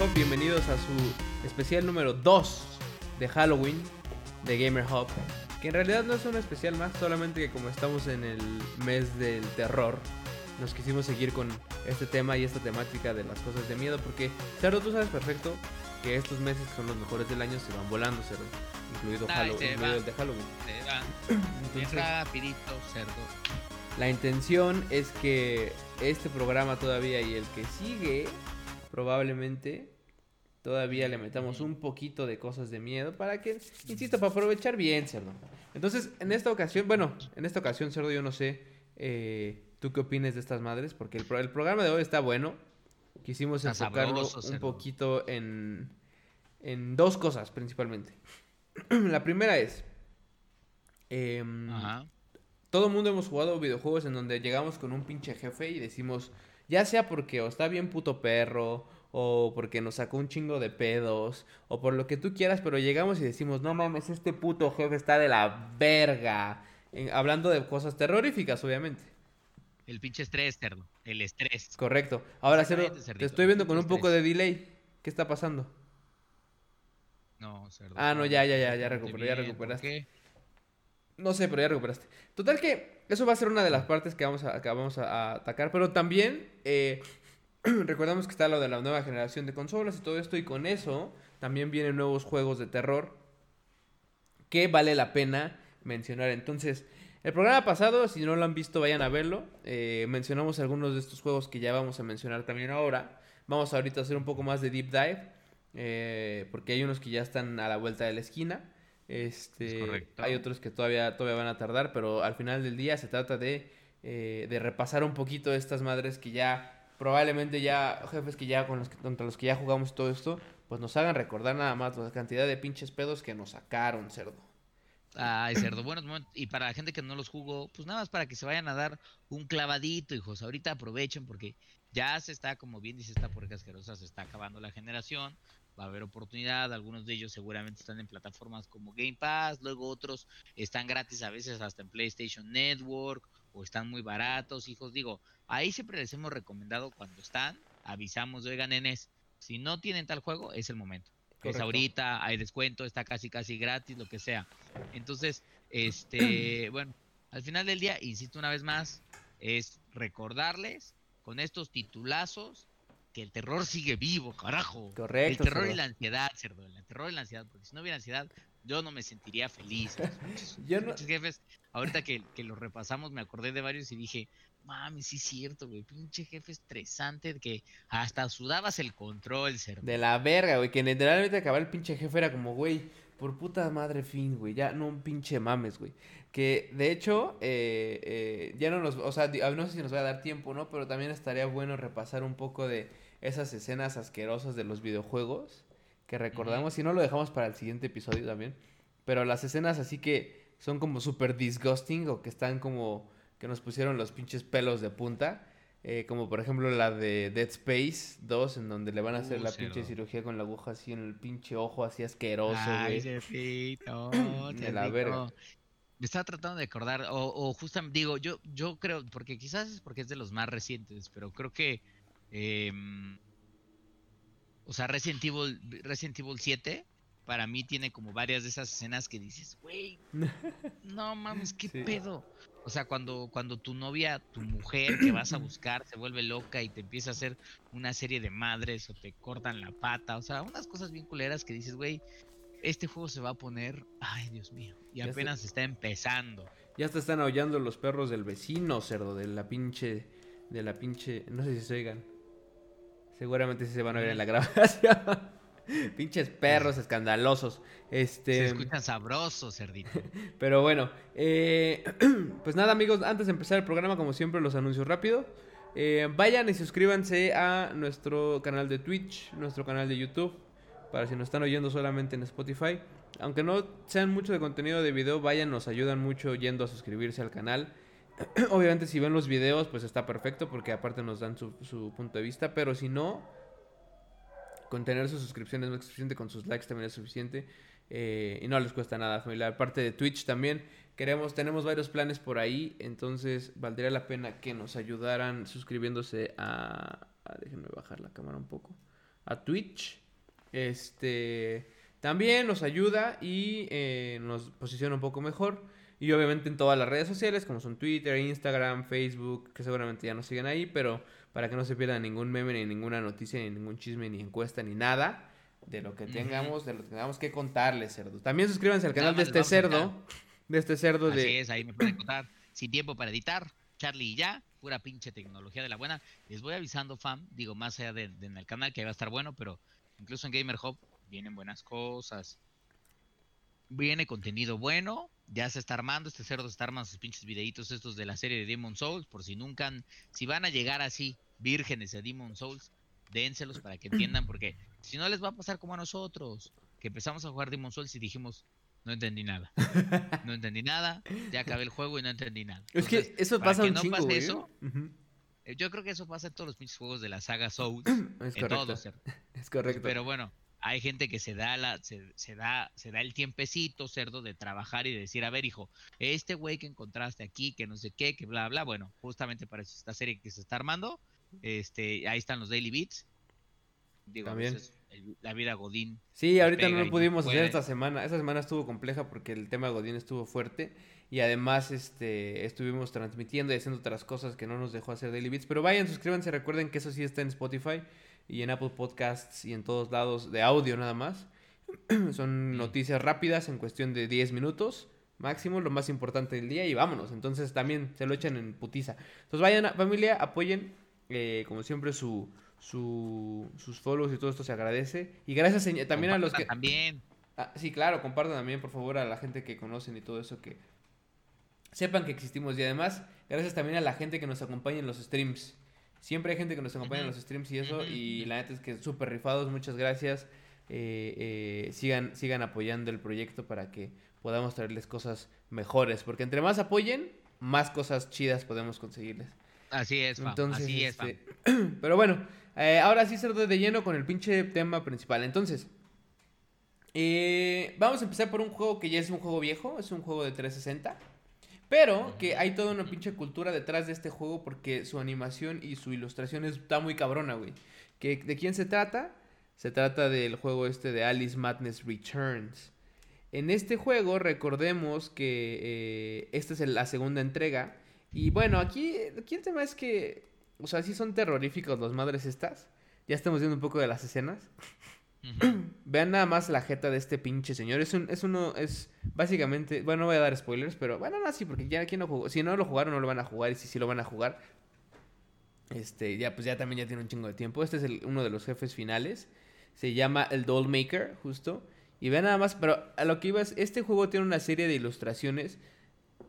Hub, bienvenidos a su especial número 2 de Halloween de Gamer Hub. Que en realidad no es un especial más, solamente que como estamos en el mes del terror, nos quisimos seguir con este tema y esta temática de las cosas de miedo. Porque, Cerdo, tú sabes perfecto que estos meses que son los mejores del año se van volando, Cerdo. Incluido, Halloween, incluido el de Halloween. Se va. Entonces, rapidito, cerdo. La intención es que este programa todavía y el que sigue, probablemente, todavía le metamos un poquito de cosas de miedo para que, insisto, para aprovechar bien, Cerdo. Entonces, en esta ocasión, bueno, en esta ocasión, Cerdo, yo no sé, eh, ¿tú qué opinas de estas madres? Porque el, pro- el programa de hoy está bueno. Quisimos Está enfocarlo sabroso, un poquito en, en dos cosas principalmente. La primera es... em, Ajá. todo el mundo hemos jugado videojuegos en donde llegamos con un pinche jefe y decimos, ya sea porque o está bien puto perro, o porque nos sacó un chingo de pedos, o por lo que tú quieras, pero llegamos y decimos, no mames, este puto jefe está de la verga. En- hablando de cosas terroríficas, obviamente. El pinche estrés, cerdo. El estrés. Correcto. Ahora, Exactamente, te estoy viendo con un poco de delay. ¿Qué está pasando? No, cerdo. Ah, no, ya, ya, ya, ya recuperé, ya recuperaste. No sé, pero ya recuperaste. Total que eso va a ser una de las partes que vamos a, que vamos a, a atacar. Pero también eh, recordamos que está lo de la nueva generación de consolas y todo esto. Y con eso también vienen nuevos juegos de terror que vale la pena mencionar. Entonces, el programa pasado, si no lo han visto, vayan a verlo. Eh, mencionamos algunos de estos juegos que ya vamos a mencionar también ahora. Vamos ahorita a hacer un poco más de deep dive. eh, porque hay unos que ya están a la vuelta de la esquina. Este, Es hay otros que todavía, todavía van a tardar, pero al final del día se trata de, eh, de repasar un poquito estas madres que ya, probablemente ya, jefes que ya, con los que, contra los que ya jugamos todo esto, pues nos hagan recordar nada más la cantidad de pinches pedos que nos sacaron, cerdo. Ay, cerdo. Buenos momentos. Y para la gente que no los jugó, pues nada más para que se vayan a dar un clavadito, hijos. Ahorita aprovechen porque ya se está, como bien dice esta puerca asquerosa, se está acabando la generación. Va a haber oportunidad. Algunos de ellos seguramente están en plataformas como Game Pass. Luego otros están gratis a veces hasta en PlayStation Network. O están muy baratos, hijos. Digo, ahí siempre les hemos recomendado cuando están. Avisamos, oigan, nenes. Si no tienen tal juego, es el momento. Es ahorita, hay descuento, está casi casi gratis, lo que sea. Entonces, este, bueno, al final del día, insisto una vez más, es recordarles con estos titulazos que el terror sigue vivo, carajo. Correcto, El terror cerdo. y la ansiedad, cerdo. El terror y la ansiedad, porque si no hubiera ansiedad, yo no me sentiría feliz. Muchos, Yo no- muchos jefes, ahorita que, que los repasamos, me acordé de varios y dije, mami, sí es cierto, güey, pinche jefe estresante, que hasta sudabas el control, cerdo. De la verga, güey, que literalmente acabar el pinche jefe era como, güey, por puta madre fin, güey, ya no un pinche mames, güey. Que de hecho, eh, eh, ya no nos, o sea, no sé si nos va a dar tiempo, ¿no? Pero también estaría bueno repasar un poco de esas escenas asquerosas de los videojuegos que recordamos, si no lo dejamos para el siguiente episodio también. Pero las escenas así que son como súper disgusting o que están como que nos pusieron los pinches pelos de punta. eh, como por ejemplo la de Dead Space 2, en donde le van a hacer Uh, la pinche cirugía con la aguja así en el pinche ojo, así asqueroso, Ay, cerdito, De la verga. Me estaba tratando de acordar, o, o justamente digo, yo, yo creo, porque quizás es porque es de los más recientes, pero creo que, em, o sea, Resident Evil, Resident Evil 7, para mí tiene como varias de esas escenas que dices, güey, no mames, qué Sí. pedo. O sea, cuando, cuando tu novia, tu mujer que vas a buscar se vuelve loca y te empieza a hacer una serie de madres o te cortan la pata, o sea, unas cosas bien culeras que dices, güey, este juego se va a poner, ay Dios mío, y Ya apenas está empezando. Ya te están aullando los perros del vecino, cerdo, de la pinche, de la pinche, no sé si se oigan. Seguramente sí se van a ver en la grabación. Pinches perros escandalosos. Se Este, escuchan sabrosos, cerdito. pero bueno, eh, pues nada amigos, antes de empezar el programa, como siempre, los anuncios rápido. Eh, vayan y suscríbanse a nuestro canal de Twitch, nuestro canal de YouTube, para si nos están oyendo solamente en Spotify. Aunque no sean mucho de contenido de video, vayan, nos ayudan mucho yendo a suscribirse al canal. Obviamente si ven los videos, pues está perfecto, porque aparte nos dan su, su punto de vista, pero si no, con tener sus suscripciones no es suficiente, con sus likes también es suficiente. eh, y no les cuesta nada, familia. Aparte de Twitch también, queremos, tenemos varios planes por ahí. Entonces, valdría la pena que nos ayudaran suscribiéndose a. a- déjenme bajar la cámara un poco. a Twitch. Este también nos ayuda y eh, nos posiciona un poco mejor. Y obviamente en todas las redes sociales, como son Twitter, Instagram, Facebook, que seguramente ya nos siguen ahí, pero para que no se pierda ningún meme, ni ninguna noticia, ni ningún chisme, ni encuesta, ni nada de lo que tengamos, de lo que tengamos que contarles, cerdo. También suscríbanse al canal de este cerdo, de este cerdo Así de... es, ahí me pueden contar. Sin tiempo para editar, Charlie y ya, pura pinche tecnología de la buena. Les voy avisando, fam, digo, más allá de, en el canal, que ahí va a estar bueno, pero incluso en Gamer Hub vienen buenas cosas. Viene contenido bueno, ya se está armando, este cerdo está armando sus pinches videitos estos de la serie de Demon Souls, por si nunca, si van a llegar así, vírgenes de Demon Souls, dénselos para que entiendan, porque si no les va a pasar como a nosotros, que empezamos a jugar Demon Souls y dijimos, no entendí nada, no entendí nada, ya acabé el juego y no entendí nada. Es que eso para pasa que un no chingo, pase güey. eso, eh, Yo creo que eso pasa en todos los pinches juegos de la saga Souls. Es en correcto. todos. Es correcto. Pero bueno, hay gente que se da la, se, se da, se da el tiempecito, cerdo, de trabajar y de decir, a ver, hijo, este güey que encontraste aquí, que no sé qué, que bla bla, bueno, justamente para eso esta serie que se está armando, este, ahí están los daily beats. Digo, También. el- la vida Godín. Sí, ahorita no lo no pudimos hacer esta semana. Esta semana estuvo compleja porque el tema de Godín estuvo fuerte. Y además este, estuvimos transmitiendo y haciendo otras cosas que no nos dejó hacer Daily Beats. Pero vayan, suscríbanse, recuerden que eso sí está en Spotify y en Apple Podcasts y en todos lados de audio nada más. Son noticias rápidas en cuestión de 10 minutos máximo, lo más importante del día y vámonos. Entonces también se lo echan en putiza. Entonces vayan, a- familia, apoyen eh, como siempre su, su, sus follows y todo esto se agradece. Y gracias también a los que... También. Ah, sí, claro, compartan también, por favor, a la gente que conocen y todo eso, que sepan que existimos. Y además, gracias también a la gente que nos acompaña en los streams. Siempre hay gente que nos acompaña en los streams y eso, y la neta es que súper rifados, muchas gracias. Eh, eh, sigan, sigan apoyando el proyecto para que podamos traerles cosas mejores, porque entre más apoyen, más cosas chidas podemos conseguirles. Así es, fam. Entonces, Así es, fam. este, pero bueno, eh, ahora sí cerdo de lleno con el pinche tema principal. Entonces, eh, vamos a empezar por un juego que ya es un juego viejo, es un juego de 360. Pero que hay toda una pinche cultura detrás de este juego porque su animación y su ilustración está muy cabrona, güey. ¿Que, ¿De quién se trata? Se trata del juego este de Alice Madness Returns. En este juego recordemos que eh, esta es la segunda entrega. Y bueno, aquí, aquí el tema es que, o sea, sí son terroríficos los madres estas. Ya estamos viendo un poco de las escenas. Vean nada más la jeta de este pinche señor. Es, un, es uno, es básicamente, bueno, no voy a dar spoilers, pero bueno, no, sí, porque ya aquí no jugó. Si no lo jugaron, no lo van a jugar. Y si sí lo van a jugar, este, ya pues ya también ya tiene un chingo de tiempo. Este es el- uno de los jefes finales. Se llama el Doll Maker, justo. Y vean nada más, pero a lo que iba es, este juego tiene una serie de ilustraciones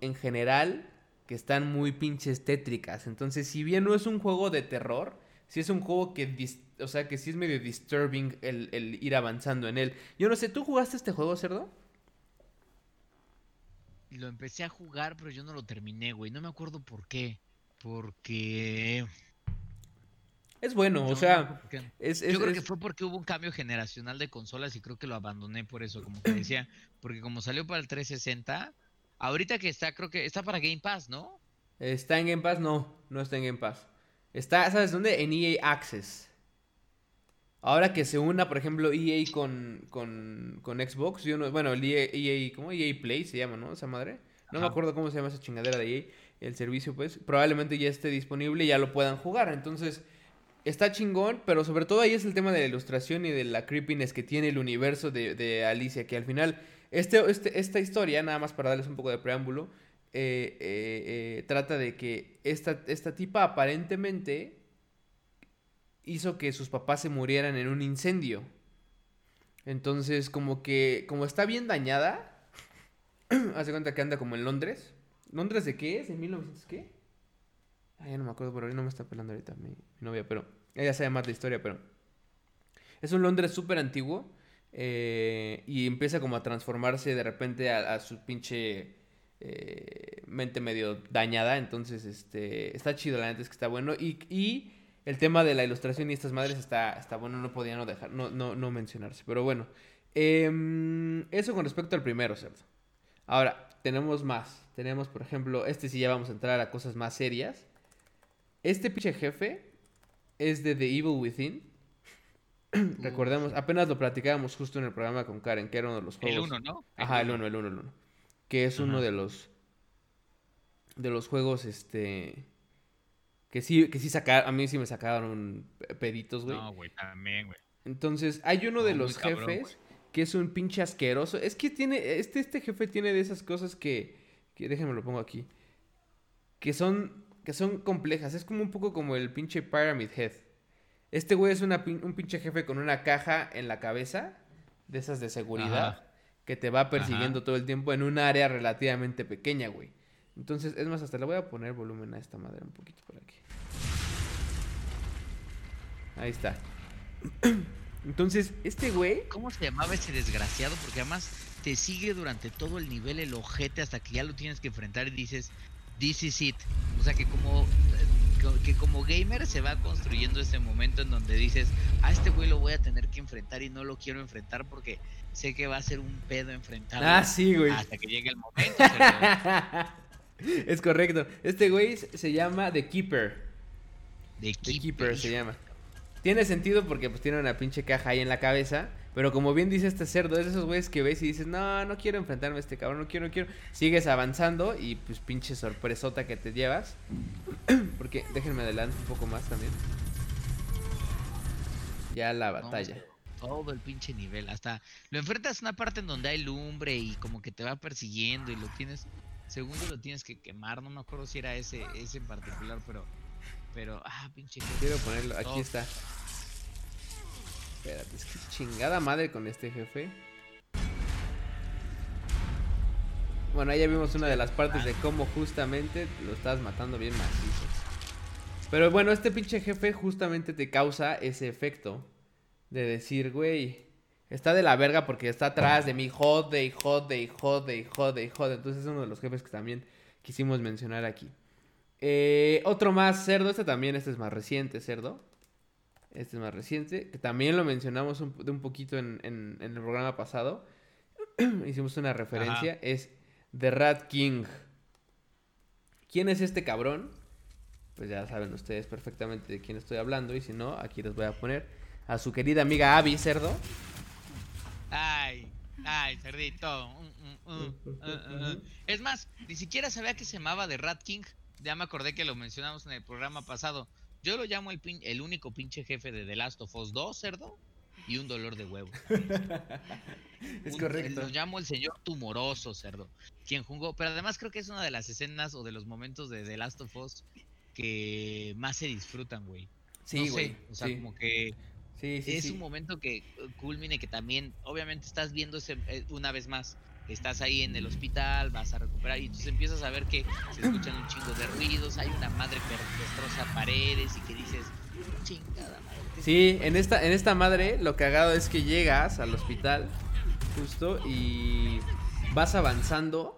en general que están muy pinches tétricas. Entonces, si bien no es un juego de terror, sí es un juego que, dis- o sea, que sí es medio disturbing el, el ir avanzando en él. Yo no sé, ¿tú jugaste este juego, cerdo? Lo empecé a jugar, pero yo no lo terminé, güey. No me acuerdo por qué. Porque. Es bueno, no o sea, es, es- Yo creo es- que fue porque hubo un cambio generacional de consolas y creo que lo abandoné por eso, como que decía, porque como salió para el 360, ahorita que está, creo que está para Game Pass, ¿no? está en Game Pass, no, no está en Game Pass. Está, ¿sabes dónde? En EA Access. Ahora que se una, por ejemplo, EA con, con, con Xbox, yo no, bueno, el EA, EA, ¿cómo? EA Play se llama, ¿no? Esa madre. No me acuerdo cómo se llama esa chingadera de EA, el servicio, pues. Probablemente ya esté disponible y ya lo puedan jugar. Entonces, está chingón, pero sobre todo ahí es el tema de la ilustración y de la creepiness que tiene el universo de, de Alicia, que al final, este, este, esta historia, nada más para darles un poco de preámbulo, eh, eh, eh, trata de que esta, esta tipa aparentemente hizo que sus papás se murieran en un incendio. Entonces, como que, como está bien dañada, hace cuenta que anda como en Londres. ¿Londres de qué es? ¿En 1900 qué? Ya no me acuerdo, pero ahí no me está pelando ahorita mi, mi novia, pero ella sabe más la historia, pero es un Londres súper antiguo eh, y empieza como a transformarse de repente a, su pinche eh, mente medio dañada, entonces este está chido, la neta es que está bueno y, y el tema de la ilustración y estas madres está, está bueno, no podía no dejar, no, no, no mencionarse, pero bueno, em, eso con respecto al primero, cerdo. Ahora, tenemos más. Tenemos, por ejemplo, este sí ya vamos a entrar a cosas más serias. Este pinche jefe es de The Evil Within. Recordemos, apenas lo platicábamos justo en el programa con Karen, que era uno de los juegos. El 1, ¿no? Ajá, el 1, el 1, el 1. Que es uno de los. De los juegos, este. Que sí, que sí sacaron. A mí sí me sacaron peditos, güey. No, güey, también, güey. Entonces, hay uno de No, los cabrón, jefes que es un pinche asqueroso. Es que tiene. Este, este jefe tiene de esas cosas que. que déjenme lo pongo aquí. Que son. Que son complejas. Es como un poco como el pinche Pyramid Head. Este güey es una, un pinche jefe con una caja en la cabeza. De esas de seguridad. Ajá. Que te va persiguiendo todo el tiempo en un área relativamente pequeña, güey. Entonces, es más, hasta le voy a poner volumen a esta madera un poquito por aquí. Ahí está. Entonces, este güey. ¿Cómo se llamaba ese desgraciado? Porque además te sigue durante todo el nivel el ojete hasta que ya lo tienes que enfrentar y dices, this is it. O sea que como que como gamer se va construyendo ese momento en donde dices, a este güey lo voy a tener que enfrentar y no lo quiero enfrentar porque sé que va a ser un pedo enfrentarlo Ah, sí, güey. hasta que llegue el momento. es correcto. Este güey se llama The Keeper. The Keeper, Keeper se llama. Tiene sentido porque pues tiene una pinche caja ahí en la cabeza. Pero como bien dice este cerdo, es de esos güeyes que ves y dices, no, no quiero enfrentarme a este cabrón, no quiero, no quiero. Sigues avanzando y pues pinche sorpresota que te llevas. porque déjenme adelante un poco más también. Ya la batalla. todo el pinche nivel. Hasta lo enfrentas a una parte en donde hay lumbre y como que te va persiguiendo y lo tienes. Segundo lo tienes que quemar. No me acuerdo si era ese, ese en particular, pero. Pero, ah, pinche. Quiero ponerlo, aquí está. Espérate, es que chingada madre con este jefe. Bueno, ahí ya vimos una de las partes de cómo justamente lo estás matando bien macizo. Pero bueno, este pinche jefe justamente te causa ese efecto de decir, güey, está de la verga porque está atrás de mí, jode y jode y jode y jode y jode. Entonces es uno de los jefes que también quisimos mencionar aquí. Eh, otro más, cerdo, este también, este es más reciente, cerdo. Este es más reciente, que también lo mencionamos un, de un poquito en, en- en el programa pasado. Hicimos una referencia, es The Rat King. ¿Quién es este cabrón? Pues ya saben ustedes perfectamente de quién estoy hablando y si no, aquí les voy a poner a su querida amiga Abby, cerdo. Ay, ay, cerdito. mm, mm, mm. Es más, ni siquiera sabía que se llamaba The Rat King. Ya me acordé que lo mencionamos en el programa pasado. Yo lo llamo el, pin- el único pinche jefe de The Last of Us 2, cerdo, y un dolor de huevo. Es Un- correcto. Lo llamo el señor tumoroso, cerdo. Quien jugó. Pero además creo que es una de las escenas o de los momentos de The Last of Us que más se disfrutan, güey. Sí, No sé, güey. O sea, sí. como que Sí, sí, es sí. un momento que culmine que también, obviamente estás viendo ese, eh, una vez más. Estás ahí en el hospital, vas a recuperar y entonces empiezas a ver que se escuchan un chingo de ruidos, hay una madre que destroza paredes y que dices, chingada madre. ¿qué Sí, en esta, en esta madre lo cagado es que llegas al hospital justo y vas avanzando.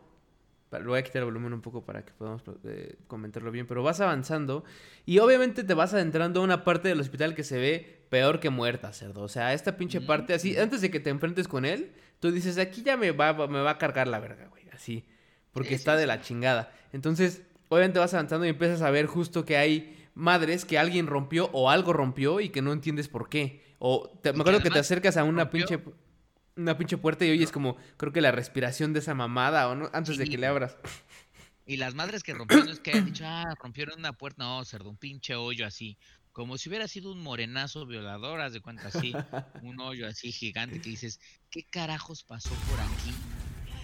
Le voy a quitar el volumen un poco para que podamos eh, comentarlo bien, pero vas avanzando y obviamente te vas adentrando a una parte del hospital que se ve peor que muerta, cerdo. O sea, esta pinche parte así, antes de que te enfrentes con él, tú dices, aquí ya me va, me va a cargar la verga, güey, así, porque Sí, está sí, de sí. la chingada. Entonces, obviamente vas avanzando y empiezas a ver justo que hay madres que alguien rompió o algo rompió y que no entiendes por qué. O te- me acuerdo que, te acercas a una rompió- pinche una pinche puerta y oyes como creo que la respiración de esa mamada o no antes de que le abras. Y las madres que rompieron es que hayan dicho, ah, rompieron una puerta, no, cerdo, un pinche hoyo así. Como si hubiera sido un morenazo violador, haz de cuenta así, un hoyo así gigante que dices, ¿qué carajos pasó por aquí?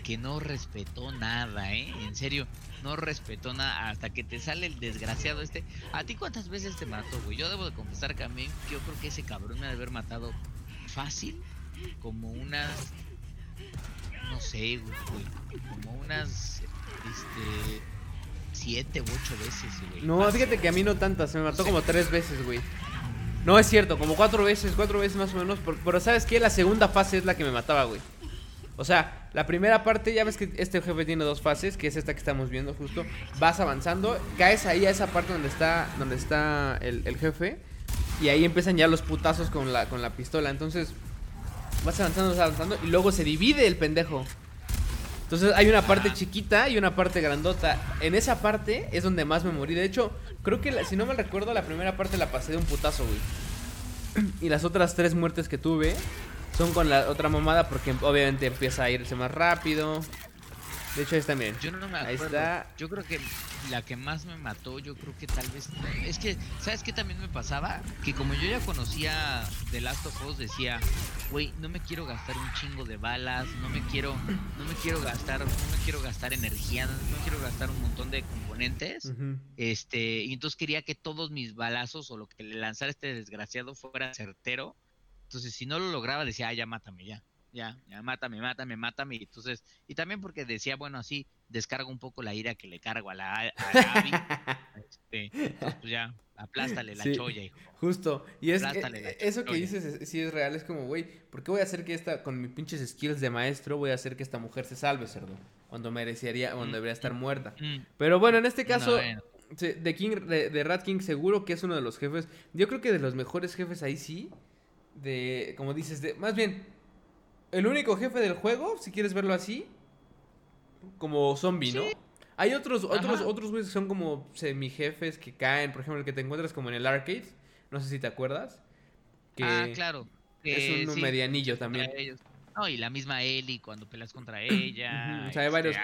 Que no respetó nada, ¿eh? En serio, no respetó nada hasta que te sale el desgraciado este. ¿A ti cuántas veces te mató, güey? Yo debo de confesar que a mí, yo creo que ese cabrón me ha de haber matado fácil, como unas, no sé, güey, como unas, este, siete u ocho veces, güey. No, fíjate que a mí no tantas, me mató Sí. como tres veces, güey. No es cierto, como cuatro veces, cuatro veces más o menos. por- pero sabes qué, la segunda fase es la que me mataba, güey. O sea, la primera parte, ya ves que este jefe tiene dos fases, que es esta que estamos viendo justo. Vas avanzando, caes ahí a esa parte donde está, donde está el, el jefe. Y ahí empiezan ya los putazos con la, con la pistola. Entonces, vas avanzando, vas avanzando. Y luego se divide el pendejo. Entonces hay una parte Ah. chiquita y una parte grandota. En esa parte es donde más me morí. De hecho, creo que la- si no me recuerdo, la primera parte la pasé de un putazo, güey. Y las otras tres muertes que tuve son con la otra mamada porque obviamente empieza a irse más rápido. De hecho, ahí está, miren. Yo no me Ahí acuerdo. está. Yo creo que la que más me mató, yo creo que tal vez. Es que, ¿sabes qué también me pasaba? Que como yo ya conocía The Last of Us, decía, güey, no me quiero gastar un chingo de balas, no me quiero, no me quiero gastar, no me quiero gastar energía, no me quiero gastar un montón de componentes. Este, y entonces quería que todos mis balazos o lo que le lanzara este desgraciado fuera certero. Entonces, si no lo lograba, decía, ah, ya mátame, ya. Ya, ya, mátame, mátame, mátame. Y entonces, y también porque decía, bueno, así descargo un poco la ira que le cargo a la, a la Abby. Este, pues ya, aplástale la Sí. cholla, hijo. Justo. Y es eh, eso que dices es- sí es real. Es como, güey, ¿por qué voy a hacer que esta, con mis pinches skills de maestro, voy a hacer que esta mujer se salve, cerdo? Cuando merecería, cuando Mm, debería estar mm, muerta. Mm, Pero bueno, en este caso, de King, de, de Rat King seguro que es uno de los jefes. Yo creo que de los mejores jefes ahí sí. De, como dices, de, más bien, el único jefe del juego, si quieres verlo así, como zombie, ¿no? Hay otros, otros, Ajá. otros güeyes que son como semi jefes que caen, por ejemplo, el que te encuentras como en el arcade, no sé si te acuerdas. Que Ah, claro. que es un sí, medianillo también. No, y la misma Ellie cuando peleas contra ella. O sea, hay este, varios-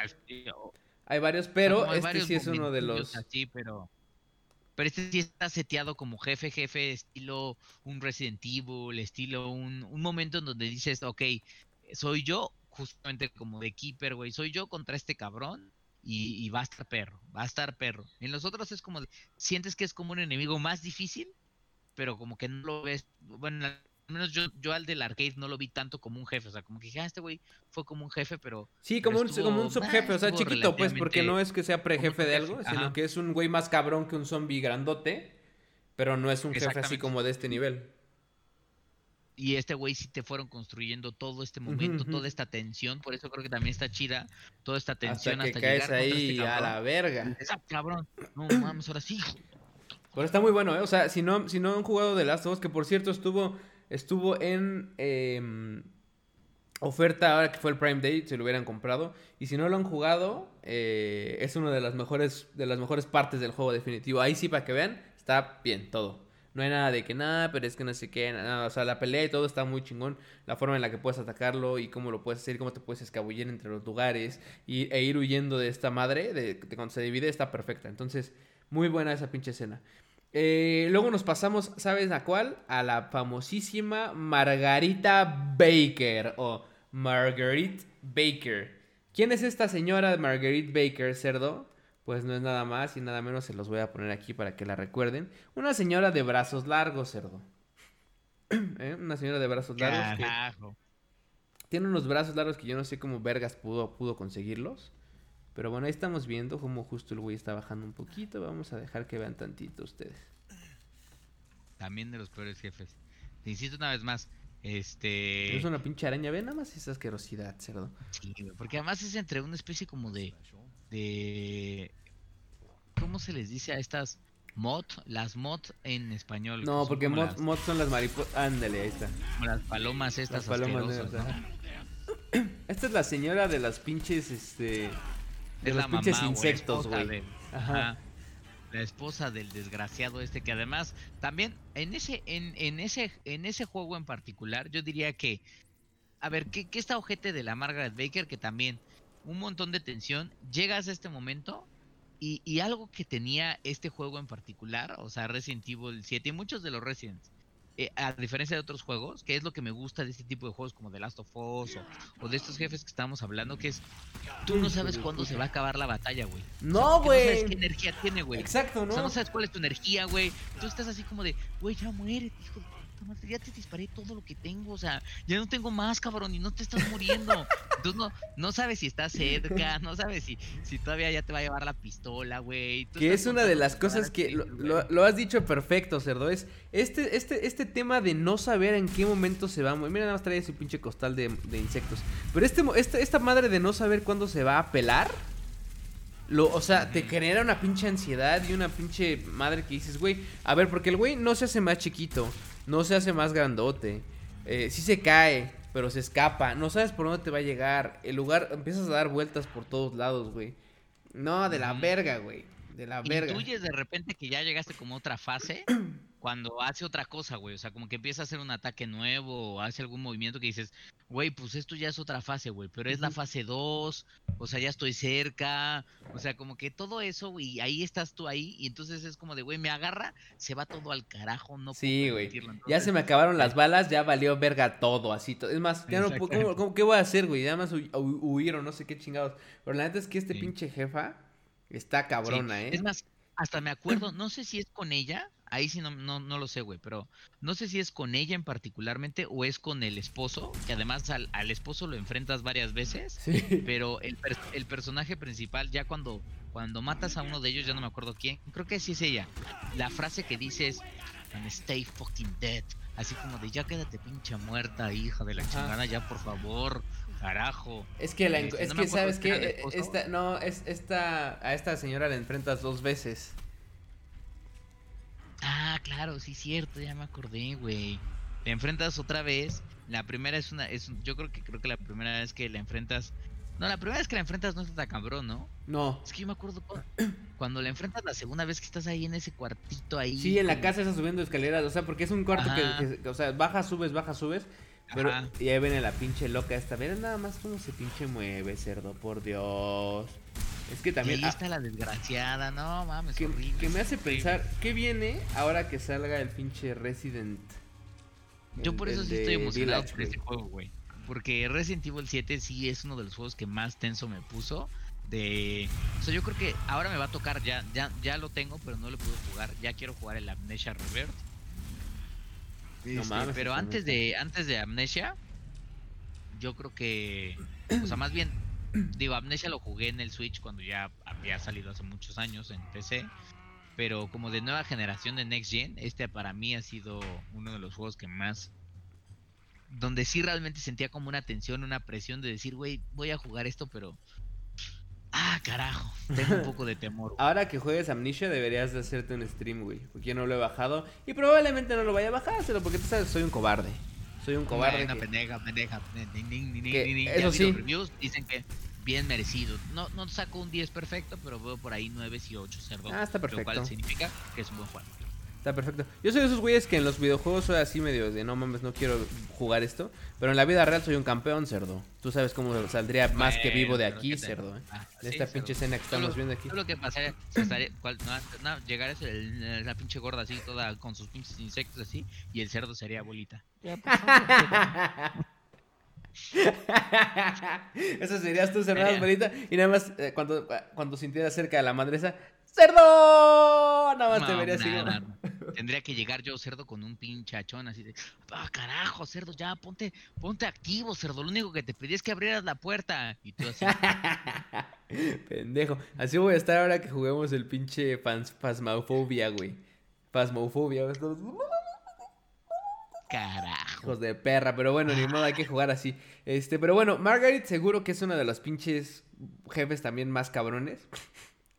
Hay varios, pero hay este varios sí es uno de los... así, pero, pero este sí está seteado como jefe, jefe, estilo un Resident Evil, estilo un, un momento en donde dices, ok, soy yo, justamente como de Keeper, güey, soy yo contra este cabrón y, va a estar perro, va a estar perro. En los otros es como, sientes que es como un enemigo más difícil, pero como que no lo ves, bueno, menos yo, yo al del arcade no lo vi tanto como un jefe, o sea, como que dije, ah, este güey fue como un jefe, pero Sí, Pero como un, estuvo- como un subjefe, o sea, chiquito, pues, porque no es que sea prejefe de algo, jefe, sino ajá. que es un güey más cabrón que un zombie grandote, pero no es un jefe así como de este nivel. Y este güey sí te fueron construyendo todo este momento, toda esta tensión. Por eso creo que también está chida toda esta Hasta tensión que hasta, caes llegar ahí este a la verga. Dices, "Ah, cabrón, no mames, ahora sí. hijo". Pero está muy bueno, ¿eh? O sea, si no, si no han jugado The Last of Us, que por cierto estuvo, estuvo en em, oferta ahora que fue el Prime Day, se lo hubieran comprado. Y si no lo han jugado, eh, es una de las mejores, de las mejores partes del juego definitivo. Ahí sí, para que vean, está bien todo. No hay nada de que nada, pero es que no sé qué, nada. O sea, la pelea y todo está muy chingón. La forma en la que puedes atacarlo y cómo lo puedes hacer, cómo te puedes escabullir entre los lugares y, e ir huyendo de esta madre, de, de cuando se divide, está perfecta. Entonces, muy buena esa pinche escena. Eh, luego nos pasamos, ¿sabes a cuál? A la famosísima Margarita Baker o Marguerite Baker. ¿Quién es esta señora Marguerite Baker, cerdo? Pues no es nada más y nada menos, se los voy a poner aquí para que la recuerden. Una señora de brazos largos, cerdo. ¿Eh? Una señora de brazos largos que tiene unos brazos largos que yo no sé cómo vergas pudo, pudo conseguirlos. Pero bueno, ahí estamos viendo cómo justo el güey está bajando un poquito. Vamos a dejar que vean tantito ustedes. También de los peores jefes. Te insisto una vez más. Este. Es una pinche araña, ve nada más esa asquerosidad, cerdo. sí, porque además es entre una especie como de. de. ¿Cómo se les dice a estas mod? Las mod en español. No, porque mod, las, mod son las mariposas. Ándale, ahí está. como las palomas Las estas palomas ¿no? ajá. Esta es la señora de las pinches, este... De Es los la pinches mamá, insectos, güey. de-. Ajá. La esposa del desgraciado este que además también en ese en, en ese en ese juego en particular yo diría que a ver qué qué está ojete de la Margaret Baker que también un montón de tensión llegas a este momento y, y algo que tenía este juego en particular, o sea, Resident Evil 7 y muchos de los Residents, eh, a diferencia de otros juegos, que es lo que me gusta de este tipo de juegos como The Last of Us o, o de estos jefes que estamos hablando, que es tú no sabes cuándo se va a acabar la batalla, güey. No, Porque No sabes güey. qué energía tiene, güey. Exacto, O sea, ¿no? no sabes cuál es tu energía, güey. Tú estás así como de, güey, ya muere, hijo de puta madre, ya te disparé todo lo que tengo, o sea, ya no tengo más, cabrón, y no te estás muriendo. Entonces no, no sabes si estás cerca, no sabes si, si todavía ya te va a llevar la pistola, güey. Que es una de las cosas que lo, has dicho perfecto, cerdo. Es este, este, este tema de no saber en qué momento se va a mover. Mira, nada más trae ese pinche costal de, de insectos. Pero este, esta, esta madre de no saber cuándo se va a pelar. Lo, o sea, te genera una pinche ansiedad y una pinche madre que dices, güey. A ver, porque el güey no se hace más chiquito, no se hace más grandote. Eh, sí se cae, pero se escapa. No sabes por dónde te va a llegar. El lugar, empiezas a dar vueltas por todos lados, güey. No, de la verga, güey. De la verga. Intuyes de repente que ya llegaste como a otra fase cuando hace otra cosa, güey. O sea, como que empieza a hacer un ataque nuevo o hace algún movimiento que dices, güey, pues esto ya es otra fase, güey. Pero es la fase 2, o sea, ya estoy cerca. O sea, como que todo eso, güey, ahí estás tú ahí. Y entonces es como de, güey, me agarra, se va todo al carajo, no Sí, güey. Ya se me acabaron las balas, ya valió verga todo, así. Es más, ya no ¿cómo, ¿qué voy a hacer, güey? Ya más huir o no sé qué chingados. Pero la neta es que este pinche jefa está cabrona, ¿eh? Es más, hasta me acuerdo, no sé si es con ella, ahí sí no, no, no lo sé, güey, pero no sé si es con ella en particularmente o es con el esposo, que además al, al esposo lo enfrentas varias veces, pero el, el, personaje principal ya cuando, cuando matas a uno de ellos, ya no me acuerdo quién, creo que sí es ella, la frase que dice es, stay fucking dead, así como de ya quédate pinche muerta, hija de la chingada, ya por favor, Carajo. Es que, la, este, es que ¿sabes qué? Esta, no, es, esta, a esta señora la enfrentas dos veces. Ah, claro, sí, cierto, ya me acordé, güey. La enfrentas otra vez. La primera es una, es, yo creo que creo que la primera vez que la enfrentas, no, la primera vez que la enfrentas no está tan cabrón, ¿no? No. Es que yo me acuerdo cuando la enfrentas la segunda vez que estás ahí en ese cuartito ahí. Sí, en la casa estás subiendo escaleras, o sea, porque es un cuarto que, o sea, bajas, subes, bajas, subes. Pero, y ahí viene la pinche loca esta. Mira nada más cómo se pinche mueve, cerdo, por Dios. Es que también. ahí está la desgraciada, no mames, que, horrible. Que me hace pensar, ¿qué viene ahora que salga el pinche Resident? Yo por eso sí estoy emocionado por este juego, güey. Porque Resident Evil 7 sí es uno de los juegos que más tenso me puso. De. O sea, yo creo que ahora me va a tocar, ya, ya, ya lo tengo, pero no lo puedo jugar. Ya quiero jugar el Amnesia Revert este, pero antes de, antes de Amnesia, yo creo que, o sea, más bien, digo, Amnesia lo jugué en el Switch cuando ya había salido hace muchos años en PC. Pero como de nueva generación de Next Gen, este para mí ha sido uno de los juegos que más donde sí realmente sentía como una tensión, una presión de decir, güey, voy a jugar esto, pero Ah, carajo. Tengo un poco de temor. Ahora que juegues Amnesia deberías de hacerte un stream, güey. Porque yo no lo he bajado. Y probablemente no lo vaya a bajar, porque tú sabes, soy un cobarde. Soy un cobarde. Una pendeja, pendeja. Eso sí. reviews dicen que bien merecido. No, no saco un 10 perfecto, pero veo por ahí 9 y 8 cerdo. Ah, está perfecto. Lo cual significa que es un buen juego. Está perfecto. Yo soy de esos güeyes que en los videojuegos soy así medio de no mames, no quiero jugar esto. Pero en la vida real soy un campeón, cerdo. Tú sabes cómo saldría más que vivo de aquí, cerdo. ¿eh? Ah, de esta pinche escena que estamos viendo aquí. lo que pasaría, no, llegar a la pinche gorda así, toda con sus pinches insectos así, y el cerdo sería bolita. Eso serías tú, cerradas bolita. Y nada más, eh, cuando, cuando sintieras cerca de la madresa, ¡Cerdo! Nada más te vería así. Tendría que llegar yo, cerdo, con un pinchachón así de. ¡Ah, carajo, cerdo! Ya, ponte, ponte activo, cerdo. Lo único que te pedí es que abrieras la puerta. Y tú así. Pendejo. Así voy a estar ahora que juguemos el pinche Pasmofobia, güey. Pasmofobia. Carajo. Hijos de perra, pero bueno, ni modo, hay que jugar así. Este, pero bueno, Margaret seguro que es uno de los pinches jefes también más cabrones.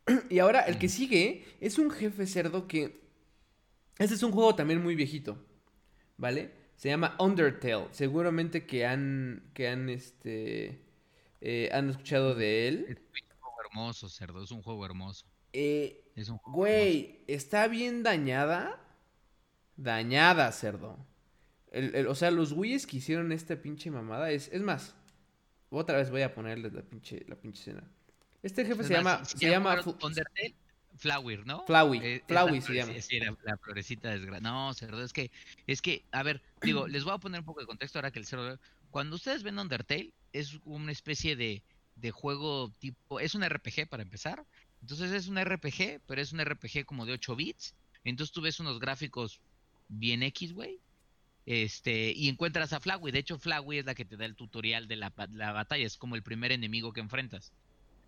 y ahora el que sigue es un jefe cerdo que... Este es un juego también muy viejito, ¿vale? Se llama Undertale. Seguramente que han, que han, este, eh, han escuchado de él. Es un juego hermoso, cerdo. Es un juego hermoso. Eh, es un juego güey, está bien dañada. Dañada, cerdo. o sea, los güeyes que hicieron esta pinche mamada es... Es más, otra vez voy a ponerles la pinche, la pinche escena. Este jefe se, llama. Se, llama. Flower, ¿no? Flowey. Eh, se llama. Sí, la, florecita desgraciada. No, cerdo, es que. Es que, a ver, digo, les voy a poner un poco de contexto ahora que el cerdo. Cuando ustedes ven Undertale, es una especie de, de juego tipo. Es un RPG para empezar. Entonces es un RPG, pero es un RPG como de 8 bits. Entonces tú ves unos gráficos bien X, güey. Este, y encuentras a Flowey. De hecho, Flowey es la que te da el tutorial de la, la batalla. Es como el primer enemigo que enfrentas.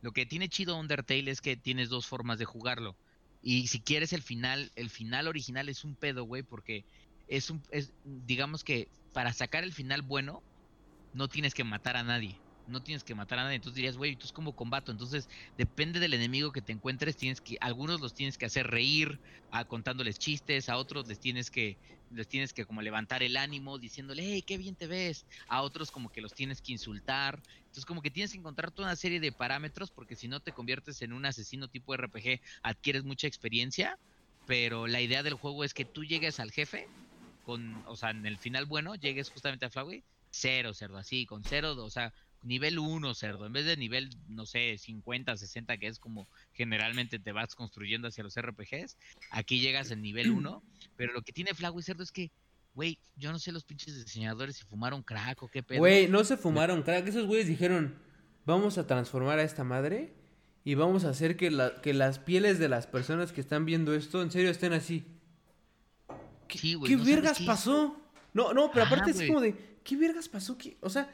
Lo que tiene chido Undertale es que tienes dos formas de jugarlo. Y si quieres el final, el final original es un pedo, güey, porque es un, es, digamos que para sacar el final bueno, no tienes que matar a nadie no tienes que matar a nadie. Entonces dirías, güey, tú es como combato. Entonces, depende del enemigo que te encuentres, tienes que, algunos los tienes que hacer reír, a, contándoles chistes, a otros les tienes que, les tienes que como levantar el ánimo, diciéndole, hey, qué bien te ves. A otros como que los tienes que insultar. Entonces, como que tienes que encontrar toda una serie de parámetros, porque si no te conviertes en un asesino tipo RPG, adquieres mucha experiencia pero la idea del juego es que tú llegues al jefe con, o sea, en el final bueno, llegues justamente a Flowey, cero, cerdo, así, con cero, o sea, nivel 1, cerdo, en vez de nivel, no sé, 50, 60, que es como generalmente te vas construyendo hacia los RPGs, aquí llegas en nivel 1, pero lo que tiene Flowey, cerdo, es que, güey, yo no sé los pinches diseñadores si fumaron crack o qué pedo. Güey, no se fumaron crack, esos güeyes dijeron, vamos a transformar a esta madre y vamos a hacer que, la, que las pieles de las personas que están viendo esto en serio estén así. ¿Qué, Sí, güey, ¿qué no vergas pasó? No, no, pero Ajá, aparte es como de, ¿qué vergas pasó? ¿Qué- O sea,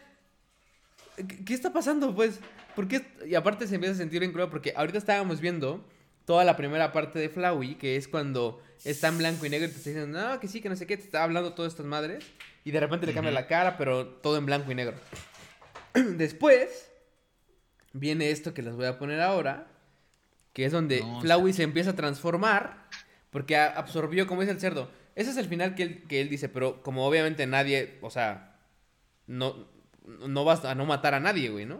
¿qué, qué está pasando, pues? ¿Por qué? Y aparte se empieza a sentir en porque ahorita estábamos viendo toda la primera parte de Flowey, que es cuando está en blanco y negro y te está diciendo, no, que sí, que no sé qué, te está hablando todas estas madres, y de repente le cambia la cara, pero todo en blanco y negro. Después viene esto que les voy a poner ahora, que es donde No, Flowey se empieza a transformar porque absorbió, como dice el cerdo. Ese es el final que él, que él dice, pero como obviamente nadie, o sea, no, no vas a no matar a nadie, güey, ¿no?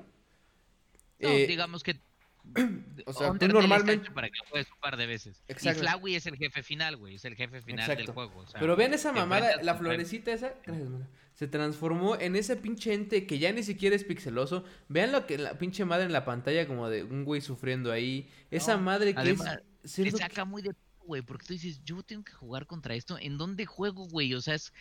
No, Eh, digamos que. o sea, tú normalmente- Para que lo juegues un par de veces. Exacto. Y Flowey es el jefe final, güey. Es el jefe final del juego. o sea, Pero vean esa mamada, la florecita esa, gracias, se transformó en ese pinche ente que ya ni siquiera es pixeloso. Vean lo que la pinche madre en la pantalla como de un güey sufriendo ahí. Esa No, madre que además, es Te saca muy de güey, porque tú dices, yo tengo que jugar contra esto. ¿En dónde juego, güey? O sea, es,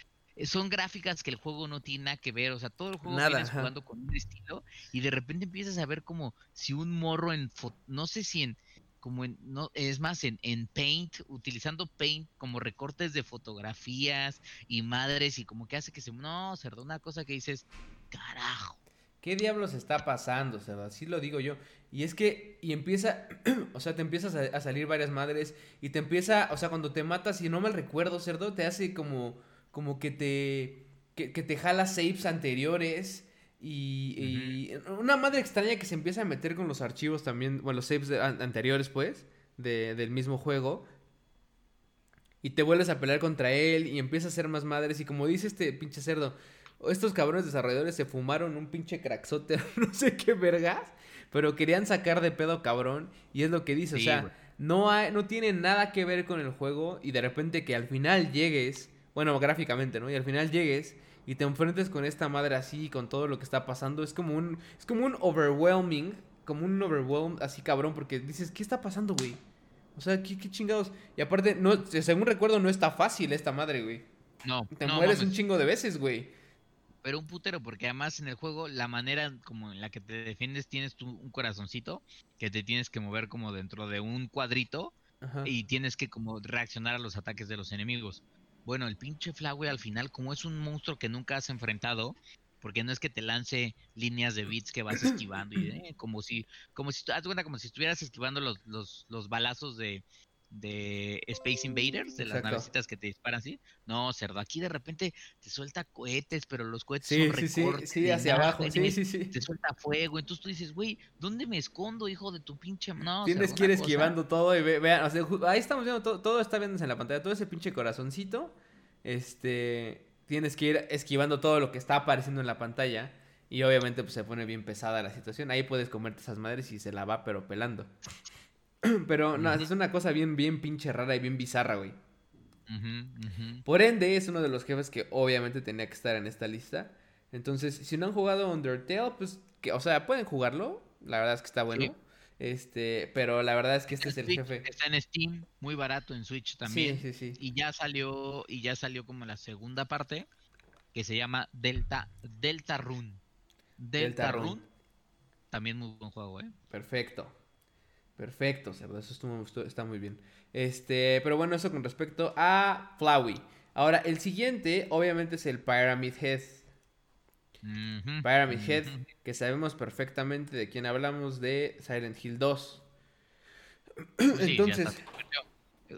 son gráficas que el juego no tiene nada que ver. O sea, todo el juego Nada, vienes ajá. jugando con un estilo y de repente empiezas a ver como si un morro en, no sé si en, como en, no, es más, en, en Paint, utilizando Paint como recortes de fotografías y madres y como que hace que se, no, cerdo, una cosa que dices, carajo. ¿Qué diablos está pasando, cerdo? Así lo digo yo. Y es que, y empieza, o sea, te empiezas a, a salir varias madres y te empieza, o sea, cuando te matas, y no mal recuerdo, cerdo, te hace como, como que te, que, que te jala saves anteriores y, y una madre extraña que se empieza a meter con los archivos también, bueno, los saves de- an- anteriores, pues, de- del mismo juego. Y te vuelves a pelear contra él y empieza a hacer más madres. Y como dice este pinche cerdo, estos cabrones desarrolladores se fumaron un pinche crackzote, no sé qué vergas, pero querían sacar de pedo cabrón. Y es lo que dice, Sí, o sea, no, hay, no tiene nada que ver con el juego. Y de repente que al final llegues, bueno, gráficamente, ¿no? Y al final llegues y te enfrentes con esta madre así, con todo lo que está pasando. Es como un, es como un overwhelming, como un overwhelm así cabrón, porque dices, ¿qué está pasando, güey? O sea, ¿qué, qué chingados? Y aparte, no, según recuerdo, no está fácil esta madre, güey. No, Te no mueres mames. un chingo de veces, güey. Pero un putero, porque además en el juego la manera como en la que te defiendes tienes tú un corazoncito que te tienes que mover como dentro de un cuadrito Ajá. y tienes que como reaccionar a los ataques de los enemigos. Bueno, el pinche Flawey al final, como es un monstruo que nunca has enfrentado, porque no es que te lance líneas de bits que vas esquivando, y, eh, como si, como si, haz cuenta como si estuvieras esquivando los, los, los balazos de, de Space Invaders, de las Exacto. navecitas que te disparan así. No, cerdo, aquí de repente te suelta cohetes, pero los cohetes Sí, son sí, sí, recortes sí, de hacia abajo. Sí, sí, sí. Te suelta fuego, entonces tú dices, güey, ¿dónde me escondo, hijo de tu pinche? No, Tienes cerdo, que ir cosa- esquivando todo y ve- vean, o sea, ahí estamos viendo todo, todo está viéndose en la pantalla, todo ese pinche corazoncito, este, tienes que ir esquivando todo lo que está apareciendo en la pantalla y obviamente pues se pone bien pesada la situación, ahí puedes comerte esas madres y se la va pero pelando. Pero no, es una cosa bien, bien pinche rara y bien bizarra, güey. Por ende, es uno de los jefes que obviamente tenía que estar en esta lista. Entonces, si no han jugado Undertale, pues, que, o sea, pueden jugarlo. La verdad es que está bueno. Sí. Este, pero la verdad es que este es el Switch, jefe. Está en Steam, muy barato en Switch también. Sí, sí, sí. Y ya salió, y ya salió como la segunda parte, que se llama Delta, Delta Rune. Delta, Deltarune. Rune. También muy buen juego, eh. Perfecto. Perfecto, cerdo. Eso estuvo- estuvo- está muy bien. Este, pero bueno, eso con respecto a Flowey. Ahora, el siguiente, obviamente, es el Pyramid Head. Pyramid Head, que sabemos perfectamente de quién hablamos de Silent Hill 2. Pues sí, ya Entonces,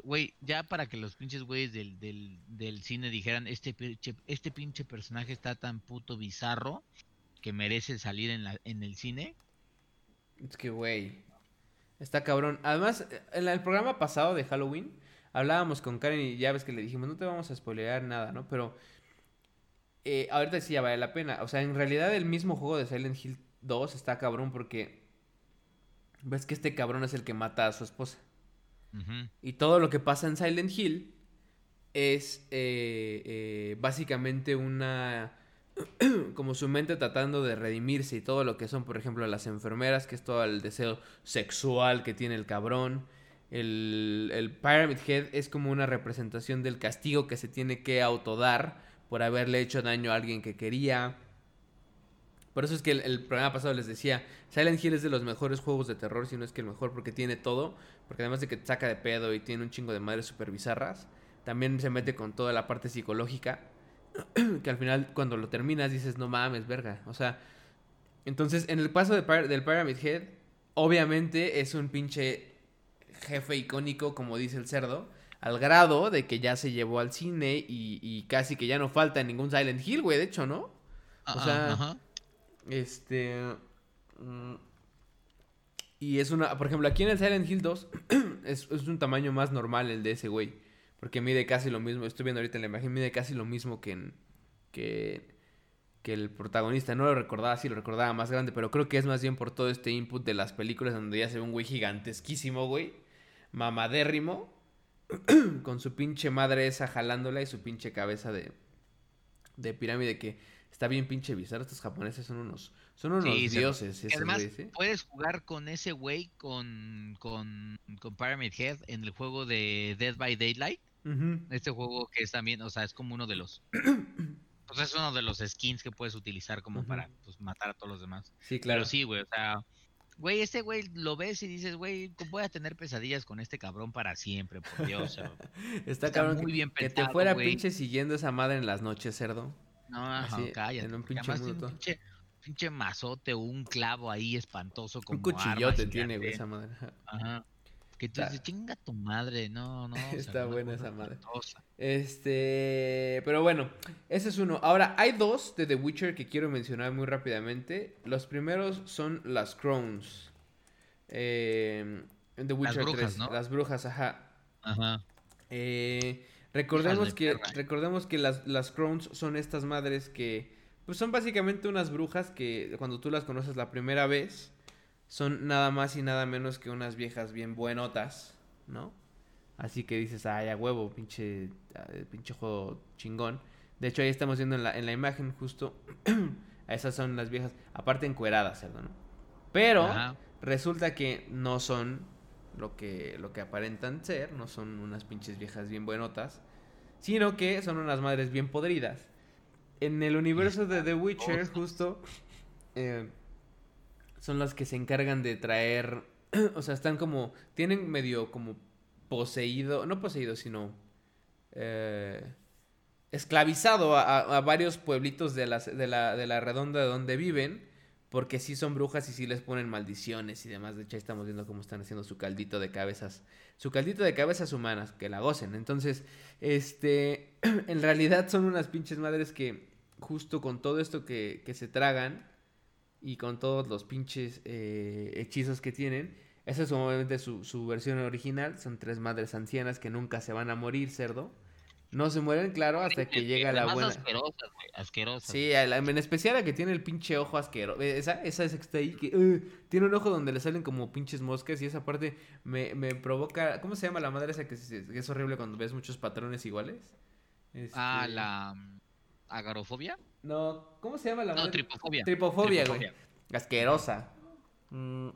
Güey, ya para que los pinches güeyes del, del, del cine dijeran, este pinche, este pinche personaje está tan puto bizarro que merece salir en, la, en el cine. Es que, güey. Está cabrón. Además, en la- el programa pasado de Halloween, hablábamos con Karen y ya ves que le dijimos, no te vamos a spoilear nada, ¿no? Pero eh, ahorita sí ya vale la pena. O sea, en realidad el mismo juego de Silent Hill 2 está cabrón porque ves que este cabrón es el que mata a su esposa. Y todo lo que pasa en Silent Hill es eh, eh, básicamente una... como su mente tratando de redimirse y todo lo que son, por ejemplo, las enfermeras, que es todo el deseo sexual que tiene el cabrón. El, el Pyramid Head es como una representación del castigo que se tiene que autodar por haberle hecho daño a alguien que quería. Por eso es que el, el programa pasado les decía, Silent Hill es de los mejores juegos de terror, si no es que el mejor, porque tiene todo. Porque además de que te saca de pedo y tiene un chingo de madres super bizarras, también se mete con toda la parte psicológica. que al final, cuando lo terminas, dices, no mames, verga. O sea, entonces, en el paso de del Pyramid Head, obviamente es un pinche jefe icónico, como dice el cerdo, al grado de que ya se llevó al cine y, y casi que ya no falta en ningún Silent Hill, güey, de hecho, ¿no? O sea, Ajá. Este. mm, Y es una. Por ejemplo, aquí en el Silent Hill 2 es, es un tamaño más normal el de ese güey. Porque mide casi lo mismo. Estoy viendo ahorita en la imagen. Mide casi lo mismo que en. Que, que el protagonista. No lo recordaba así, lo recordaba más grande. Pero creo que es más bien por todo este input de las películas donde ya se ve un güey gigantesquísimo, güey. Mamadérrimo. con su pinche madre esa jalándola y su pinche cabeza de. De pirámide que está bien pinche bizarro. Estos japoneses son unos. Son unos Sí, dioses. Además, puedes jugar con ese güey con, con, con Pyramid Head en el juego de Dead by Daylight. Este juego que es también, o sea, es como uno de los. Pues es uno de los skins que puedes utilizar como para pues, matar a todos los demás. Sí, claro. Pero sí, güey, o sea. Güey, este güey lo ves y dices, güey, voy a tener pesadillas con este cabrón para siempre, por Dios. o sea, Está, está cabrón muy que, bien que te pensado, fuera güey. pinche siguiendo esa madre en las noches, cerdo. No, ajá, Así, cállate. en un pinche además un pinche, pinche mazote o un clavo ahí espantoso como Un cuchillote arma tiene, güey, esa madre. Ajá. Que tú dices, chinga tu madre, no, no. Está buena esa madre. Este, pero bueno, ese es uno. Ahora, hay dos de The Witcher que quiero mencionar muy rápidamente. Los primeros son las Crowns. Eh, The Witcher brujas, 3. ¿no? Las brujas, ajá. Ajá. Eh, recordemos de que, perra. recordemos que las, las Crowns son estas madres que, pues son básicamente unas brujas que cuando tú las conoces la primera vez, son nada más y nada menos que unas viejas bien buenotas, ¿no? Así que dices, ay, a huevo, pinche, ah, pinche juego chingón. De hecho, ahí estamos viendo en la, en la imagen justo, a esas son las viejas, aparte encueradas, cerdo, ¿no? Pero Ajá. resulta que no son lo que, lo que aparentan ser, no son unas pinches viejas bien buenotas, sino que son unas madres bien podridas. En el universo de The Witcher, justo, eh, son las que se encargan de traer, o sea, están como, tienen medio como poseído, no poseído, sino eh, esclavizado a, a- varios pueblitos de, de, la, de la redonda de donde viven, porque sí son brujas y sí les ponen maldiciones y demás. De hecho, ahí estamos viendo cómo están haciendo su caldito de cabezas, su caldito de cabezas humanas, que la gocen. Entonces, este, en realidad son unas pinches madres que justo con todo esto que, que se tragan y con todos los pinches eh, hechizos que tienen, esa es obviamente su, su versión original. Son tres madres ancianas que nunca se van a morir, cerdo. No se mueren, claro, hasta que llega la buena. asquerosas, güey, asquerosas. Sí, la- en especial la que tiene el pinche ojo asqueroso. Esa, esa es que está ahí que uh, tiene un ojo donde le salen como pinches moscas y esa parte me, me provoca. ¿Cómo se llama la madre esa que, es- horrible cuando ves muchos patrones iguales? Ah, Este, la mm, agarofobia. No, ¿cómo se llama la No, madre? tripofobia. Tripofobia, güey. Asquerosa. Mm,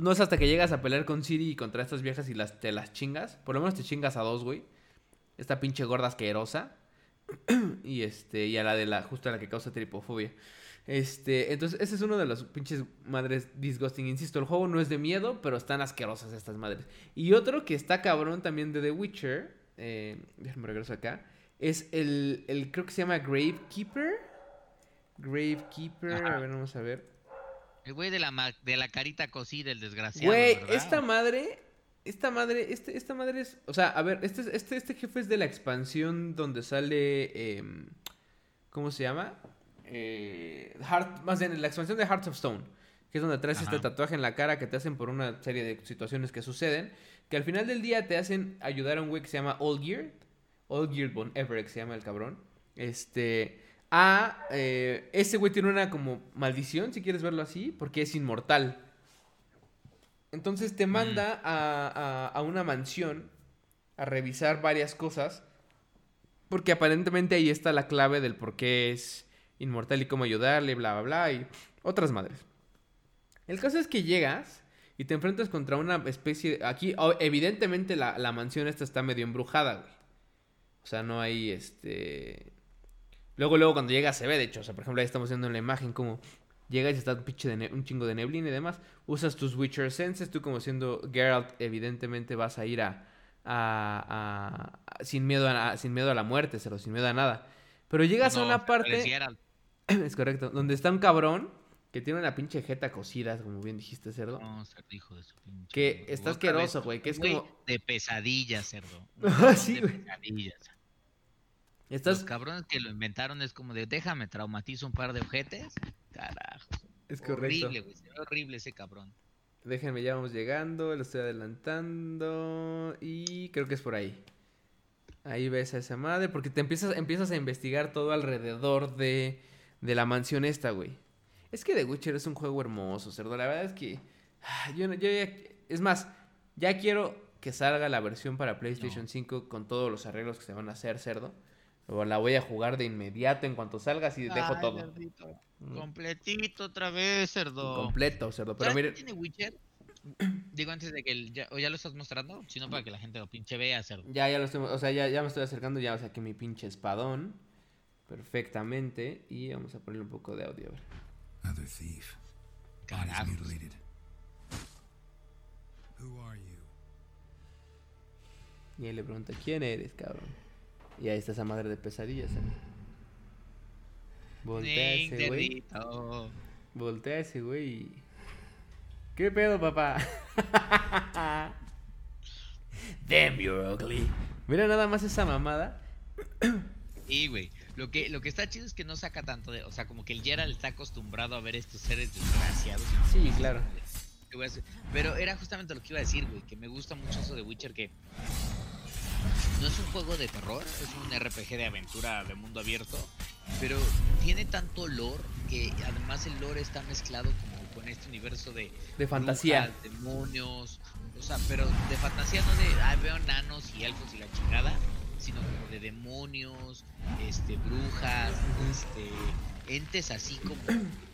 No es hasta que llegas a pelear con Siri y contra estas viejas y las, te las chingas. Por lo menos te chingas a dos, güey. Esta pinche gorda asquerosa. y este, y a la de la, justo a la que causa tripofobia. Este, entonces, ese es uno de los pinches madres disgusting. Insisto, el juego no es de miedo, pero están asquerosas estas madres. Y otro que está cabrón también de The Witcher. Eh, déjame regreso acá. Es el, el, creo que se llama Gravekeeper. Gravekeeper, Ajá. a ver, vamos a ver. El güey de la, de la carita cosida, el desgraciado. Güey, ¿verdad? esta madre, esta madre, este, esta madre es, o sea, a ver, este, es- este, este jefe es de la expansión donde sale, em, ¿cómo se llama? Eh, Heart- más bien, la expansión de Hearts of Stone, que es donde traes este tatuaje en la cara que te hacen por una serie de situaciones que suceden, que al final del día te hacen ayudar a un güey que se llama All Gear, All Gear Von Everett se llama el cabrón, este, a, eh, ese güey tiene una como maldición, si quieres verlo así, porque es inmortal. Entonces te manda a, a, a una mansión a revisar varias cosas. Porque aparentemente ahí está la clave del por qué es inmortal y cómo ayudarle, bla, bla, bla, y otras madres. El caso es que llegas y te enfrentas contra una especie... De... Aquí, o- evidentemente, la, la mansión esta está medio embrujada, güey. O sea, no hay este... Luego, luego cuando llegas se ve, de hecho. O sea, por ejemplo, ahí estamos viendo en la imagen como llegas y está un, pinche de ne- un chingo de neblina y demás. Usas tus Witcher Senses. Tú como siendo Geralt, evidentemente vas a ir a... a- a- a- sin, miedo a, sin miedo a la muerte, cero, sin miedo a nada. Pero llegas a una parte... Es correcto. Donde está un cabrón que tiene una pinche jeta cosida, como bien dijiste, cerdo. No, cerdo, hijo de su pinche Que está asqueroso, güey, que es como- De pesadillas, cerdo. Ah, sí, de güey. pesadillas. Estás... Los cabrones que lo inventaron es como de déjame traumatizo un par de ojetes. Carajo. Es correcto. Horrible, güey. Se ve horrible ese cabrón. Déjenme, ya vamos llegando, lo estoy adelantando y creo que es por ahí. Ahí ves a esa madre, porque te empiezas, empiezas a investigar todo alrededor de, de la mansión esta, güey. Es que The Witcher es un juego hermoso, cerdo. La verdad es que ah, yo, yo ya- es más, ya quiero que salga la versión para PlayStation No. 5 con todos los arreglos que se van a hacer, cerdo. O la voy a jugar de inmediato en cuanto salga, así dejo Ay, todo. Mm. Completito otra vez, cerdo. Completo, cerdo. Pero ¿Sabes mire, qué tiene Witcher? Digo antes de que el, ya, o ya lo estás mostrando, sino para que la gente lo pinche vea, cerdo. Ya, ya lo estoy, o sea, ya, ya me estoy acercando, ya saqué mi pinche espadón perfectamente y vamos a ponerle un poco de audio. a ver. Another thief. Carajo. mutilated. Who are you? Y él le pregunta, ¿quién eres, cabrón? Y ahí está esa madre de pesadillas. ¿eh? Voltea ese güey. Voltea ese güey. y- ¿Qué pedo, papá? Damn, you're ugly. Mira nada más esa mamada. Sí, güey. Lo que, lo que está chido es que no saca tanto de. O sea, como que el Geralt está acostumbrado a ver estos seres desgraciados. Sí, claro. Pero era justamente lo que iba a decir, güey. Que me gusta mucho eso de Witcher. Que no es un juego de terror, es un RPG de aventura de mundo abierto. Pero tiene tanto lore que además el lore está mezclado como con este universo de De fantasía. brujas, demonios, o sea, pero de fantasía no de ah, veo nanos y elfos y la chingada, sino como de demonios, este, brujas, este, entes así como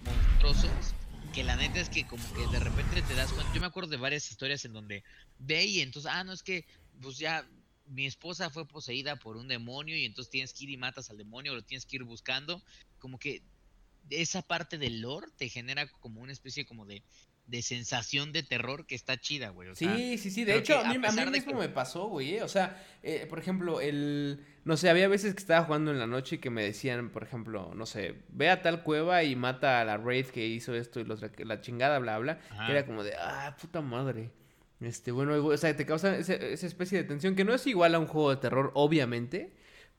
monstruosos, que la neta es que como que de repente te das cuenta, yo me acuerdo de varias historias en donde ve y entonces, ah, no es que, pues ya mi esposa fue poseída por un demonio y entonces tienes que ir y matas al demonio, lo tienes que ir buscando, como que esa parte del lore te genera como una especie como de, de sensación de terror que está chida, güey. O sea, Sí, sí, sí. De hecho, a mí, a mí mismo que- me pasó, güey. eh, O sea, eh, por ejemplo, el... No sé, había veces que estaba jugando en la noche y que me decían, por ejemplo, no sé, ve a tal cueva y mata a la raid que hizo esto y los, la chingada, bla, bla. Que era como de, ah, puta madre. Este, bueno, o sea, te causa esa especie de tensión que no es igual a un juego de terror, obviamente,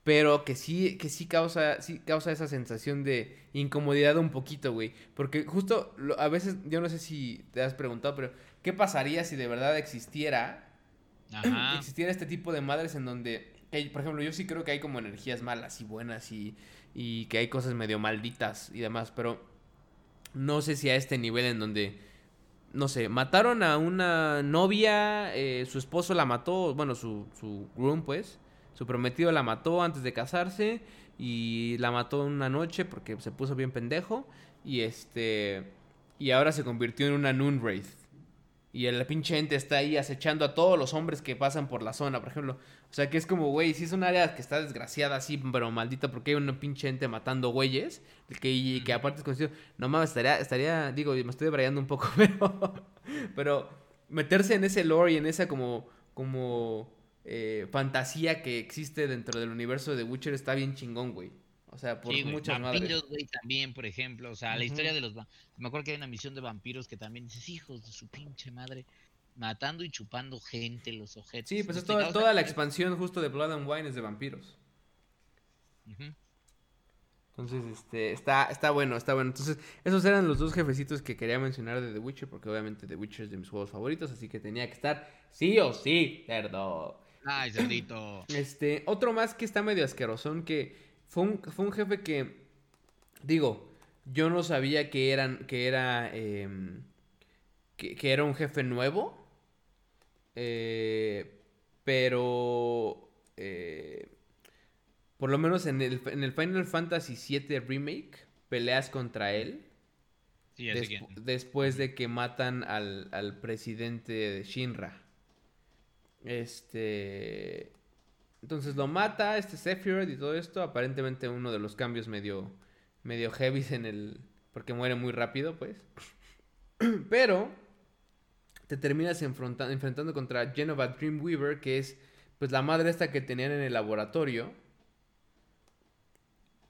pero que sí, que sí causa, sí causa esa sensación de incomodidad un poquito, güey. Porque justo lo- a veces, yo no sé si te has preguntado, pero ¿qué pasaría si de verdad existiera, Ajá. existiera este tipo de madres en donde, por ejemplo, yo sí creo que hay como energías malas y buenas y, y que hay cosas medio malditas y demás, pero no sé si a este nivel en donde no sé, mataron a una novia, eh, su esposo la mató, bueno, su, su groom, pues, su prometido la mató antes de casarse y la mató una noche porque se puso bien pendejo y este, y ahora se convirtió en una Noon Wraith. Y el pinche ente está ahí acechando a todos los hombres que pasan por la zona, por ejemplo. O sea, que es como, güey, si es un área que está desgraciada así, pero maldita porque hay un pinche ente matando güeyes, que, y que aparte es conocido. No mames, estaría, estaría, digo, me estoy debrayando un poco, pero, pero meterse en ese lore y en esa como, como eh, fantasía que existe dentro del universo de The Witcher está bien chingón, güey. O sea, por Sí, güey. muchas madres. Vampiros, güey, también, por ejemplo. O sea, la historia de los... Me acuerdo que hay una misión de vampiros que también dices, hijos de su pinche madre, matando y chupando gente, los objetos. Sí, pues es toda, la expansión justo de Blood and Wine es de vampiros. Entonces, este, está, está bueno, está bueno. Entonces, esos eran los dos jefecitos que quería mencionar de The Witcher, porque obviamente The Witcher es de mis juegos favoritos, así que tenía que estar sí o sí, cerdo. Ay, cerdito. Este, otro más que está medio asquerosón, que fue un, fue un jefe que, digo, yo no sabía que eran, que era, em, que, que era un jefe nuevo. eh, pero eh, por lo menos en el, en el Final Fantasy VII Remake peleas contra él. Sí, quién. después de que matan al, al presidente de Shinra. Este. Entonces lo mata, este Sephiroth y todo esto. Aparentemente uno de los cambios medio. medio heavy en el. Porque muere muy rápido, pues. Pero. Te terminas enfrenta- enfrentando contra Genova Dreamweaver, que es. Pues la madre esta que tenían en el laboratorio.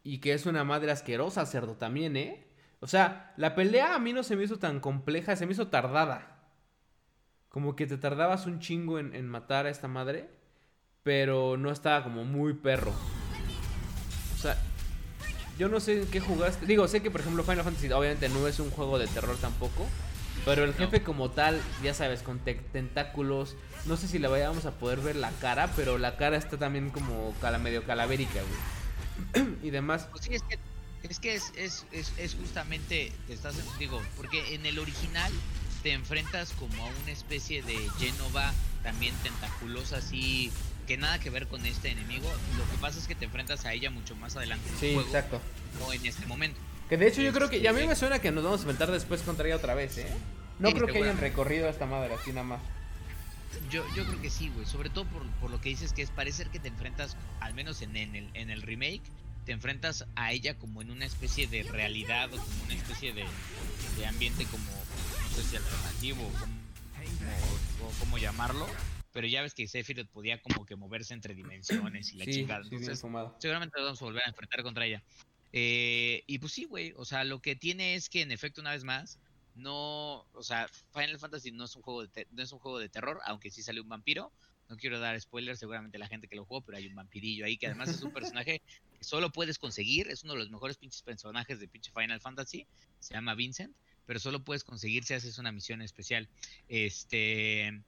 Y que es una madre asquerosa, cerdo, también, ¿eh? O sea, la pelea a mí no se me hizo tan compleja, se me hizo tardada. Como que te tardabas un chingo en, en matar a esta madre, pero no estaba como muy perro. O sea, yo no sé en qué jugaste. Digo, sé que por ejemplo Final Fantasy obviamente no es un juego de terror tampoco. Pero el jefe como tal, ya sabes, con te- tentáculos. No sé si le vayamos a poder ver la cara, pero la cara está también como cala, medio calavérica, güey. y demás. Pues sí, es que es, que es, es, es, es justamente, te estás, digo, porque en el original te enfrentas como a una especie de Genova también tentaculosa así, que nada que ver con este enemigo. Lo que pasa es que te enfrentas a ella mucho más adelante en el Sí, juego, exacto. no en este momento. Que de hecho yo creo que, y a mí Este- me suena que nos vamos a enfrentar después contra ella otra vez, ¿eh? No Sí, creo que hayan recorrido a esta madre así nada más. Yo, yo creo que sí, güey. Sobre todo por, por lo que dices que es parecer que te enfrentas, al menos en, en el, en el remake, te enfrentas a ella como en una especie de realidad o como una especie de, de ambiente como, no sé si alternativo o como, como- o cómo llamarlo. Pero ya ves que Sephiroth podía como que moverse entre dimensiones y la sí, chingada. Entonces, seguramente vamos a volver a enfrentar contra ella. Eh, y pues sí, güey, o sea, lo que tiene es que en efecto, una vez más, no, o sea, Final Fantasy no es un juego de, no es un juego de terror, aunque sí sale un vampiro. No quiero dar spoilers, seguramente la gente que lo jugó, pero hay un vampirillo ahí que además es un personaje que solo puedes conseguir, es uno de los mejores pinches personajes de pinche Final Fantasy, se llama Vincent, pero solo puedes conseguir si haces una misión especial. Este,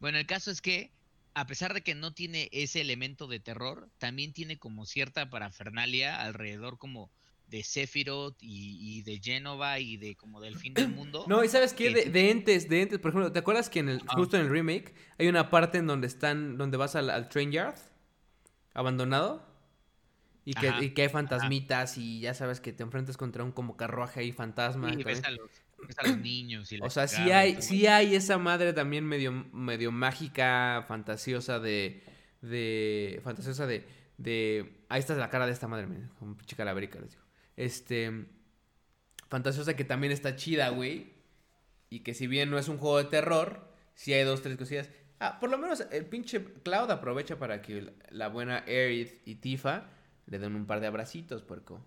bueno, el caso es que a pesar de que no tiene ese elemento de terror, también tiene como cierta parafernalia alrededor como de Sephiroth y, y de Genova y de como del fin del mundo. No, y sabes qué, que de, entes, de entes, por ejemplo, ¿te acuerdas que en el, justo en el remake hay una parte en donde están, donde vas al, al train yard, abandonado? Y que, Ajá, y que hay fantasmitas y ya sabes que te enfrentas contra un como carruaje ahí fantasma. Sí, ves a los, a los niños y la O sea, sí hay, sí hay esa madre también medio, medio mágica, fantasiosa de, de, fantasiosa de, de, ahí está la cara de esta madre, miren, como pinche calaverica, les digo. Este, fantasiosa que también está chida, güey, y que si bien no es un juego de terror, sí hay dos, tres cosillas. Ah, por lo menos el pinche Cloud aprovecha para que la- la buena Aerith y Tifa le den un par de abracitos, puerco.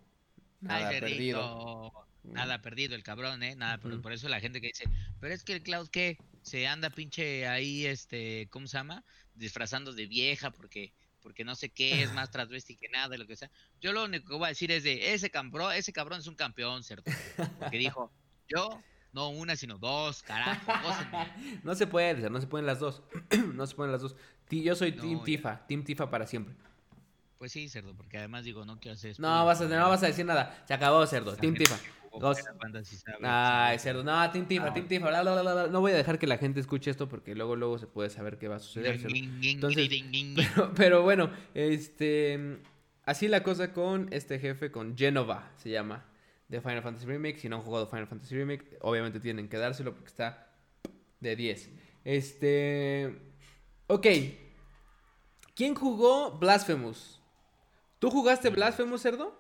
Nada Ay, perdido. Nada perdido el cabrón, ¿eh? Nada, pero por eso la gente que dice, pero es que el Cloud, ¿qué? Se anda pinche ahí, este, ¿cómo se llama? Disfrazando de vieja porque porque no sé qué, es más transvesti que nada, lo que sea. Yo lo único que voy a decir es de, ese cabrón, ese cabrón es un campeón, ¿cierto? Porque dijo, yo, no una, sino dos, carajo, gócenme". No se puede, no se pueden las dos. no se pueden las dos. Yo soy No, Team ya. Tifa, Team Tifa para siempre. Pues sí, cerdo, porque además digo, no quiero hacer... No vas, a, no vas a decir nada. Se acabó, cerdo. Team Tifa. No, Team Tifa, Ah. Team Tifa. bla, bla, bla, bla, bla. No voy a dejar que la gente escuche esto porque luego, luego se puede saber qué va a suceder. Entonces- Pero, pero bueno, este. Así la cosa con este jefe, con Genova, se llama, de Final Fantasy Remake. Si no han jugado Final Fantasy Remake, obviamente tienen que dárselo porque está de 10. Este. Ok. ¿Quién jugó Blasphemous? ¿Tú jugaste Blasphemous, cerdo?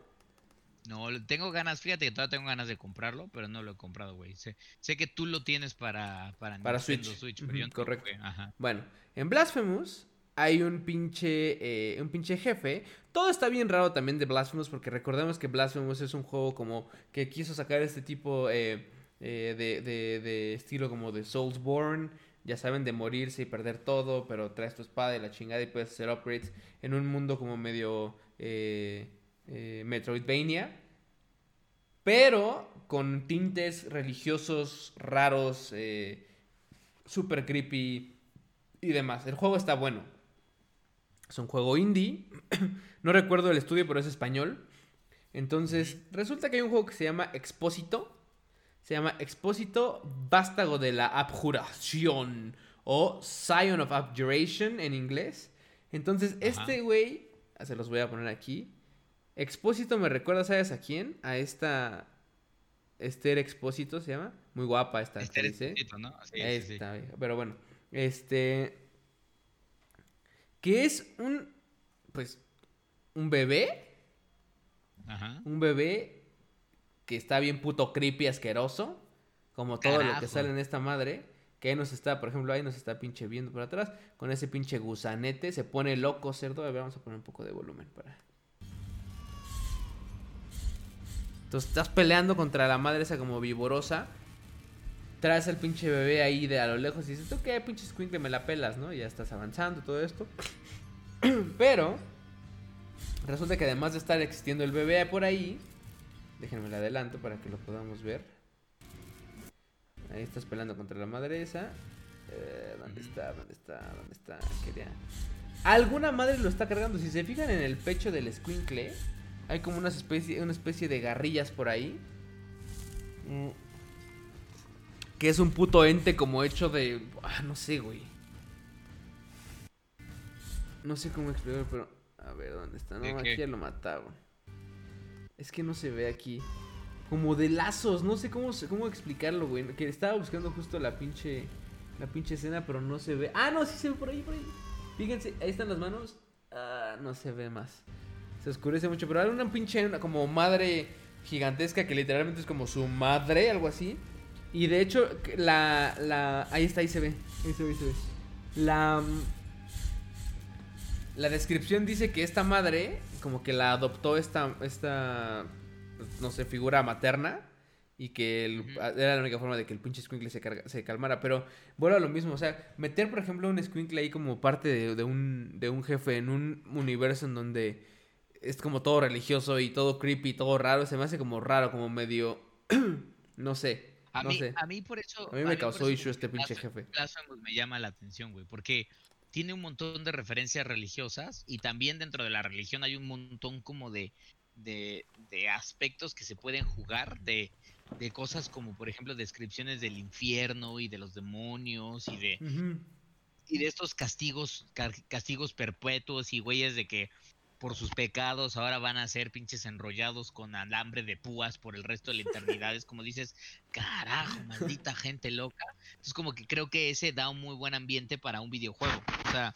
No, tengo ganas, fíjate que todavía tengo ganas de comprarlo, pero no lo he comprado, güey. Sé, sé que tú lo tienes para, para, Para Nintendo Switch. pero yo no correcto. Ajá. Bueno, en Blasphemous hay un pinche, eh, un pinche jefe. Todo está bien raro también de Blasphemous porque recordemos que Blasphemous es un juego como que quiso sacar este tipo eh, eh, de, de- de estilo como de Soulsborne. Ya saben, de morirse y perder todo, pero traes tu espada y la chingada y puedes hacer upgrades en un mundo como medio eh, eh, Metroidvania. Pero con tintes religiosos raros, eh, super creepy y demás. El juego está bueno. Es un juego indie. no recuerdo el estudio, pero es español. Entonces, resulta que hay un juego que se llama Expósito. Se llama Expósito Vástago de la Abjuración o Scion of Abjuration en inglés. Entonces, Ajá. este güey, se los voy a poner aquí. Expósito me recuerda, ¿sabes a quién? A esta Esther Expósito se llama. Muy guapa esta actriz, ¿eh? Esposito, ¿no? Sí, sí, sí. Esta vieja, Pero bueno, este. Que es un. Pues. Un bebé. Ajá. Un bebé que está bien puto creepy, asqueroso. Como todo lo que sale en esta madre. Que ahí nos está, por ejemplo, ahí nos está pinche viendo por atrás. Con ese pinche gusanete. Se pone loco, cerdo. A ver, vamos a poner un poco de volumen para. Entonces estás peleando contra la madre esa como viborosa. Traes al pinche bebé ahí de a lo lejos y dices, ¿tú qué pinche squinkle me la pelas, no? Ya estás avanzando todo esto. Pero resulta que además de estar existiendo el bebé por ahí, déjenme le adelanto para que lo podamos ver. Ahí estás peleando contra la madre esa. Eh, ¿Dónde está? ¿Dónde está? ¿Dónde está? Quería... Alguna madre lo está cargando. Si se fijan en el pecho del squinkle, hay como una especie, una especie de garrillas por ahí. Mm. Que es un puto ente como hecho de... Ah, no sé, güey. No sé cómo explicarlo, pero... A ver, ¿dónde está? ¿De No, aquí ya lo mataron. Es que no se ve aquí. Como de lazos, no sé cómo, se- cómo explicarlo, güey. Que estaba buscando justo la pinche... La pinche escena, pero no se ve. Ah, no, sí se ve por ahí, por ahí. Fíjense, ahí están las manos. Ah, no se ve más. Se oscurece mucho, pero hay una pinche una como madre gigantesca que literalmente es como su madre, algo así. Y de hecho, la, la... Ahí está, ahí se ve. Ahí se ve, ahí se ve. La... mm, La descripción dice que esta madre, como que la adoptó esta, esta, no sé, figura materna. Y que el- Ujú. era la única forma de que el pinche squinkle se, carga- se calmara. Pero vuelvo a lo mismo. O sea, meter, por ejemplo, un squinkle ahí como parte de, de un, de un jefe en un universo en donde es como todo religioso y todo creepy, todo raro. Se me hace como raro, como medio... no sé. A, no mí, sé. a mí por eso. A mí me causó issue este pinche Blasphemous- jefe. Blasphemous me llama la atención, güey, porque tiene un montón de referencias religiosas y también dentro de la religión hay un montón como de, de, de aspectos que se pueden jugar, de, de cosas como, por ejemplo, descripciones del infierno y de los demonios y de, y de estos castigos, ca- castigos perpetuos y güeyes de que por sus pecados ahora van a ser pinches enrollados con alambre de púas por el resto de la eternidad. Es como dices, carajo, maldita gente loca. Entonces como que creo que ese da un muy buen ambiente para un videojuego. O sea,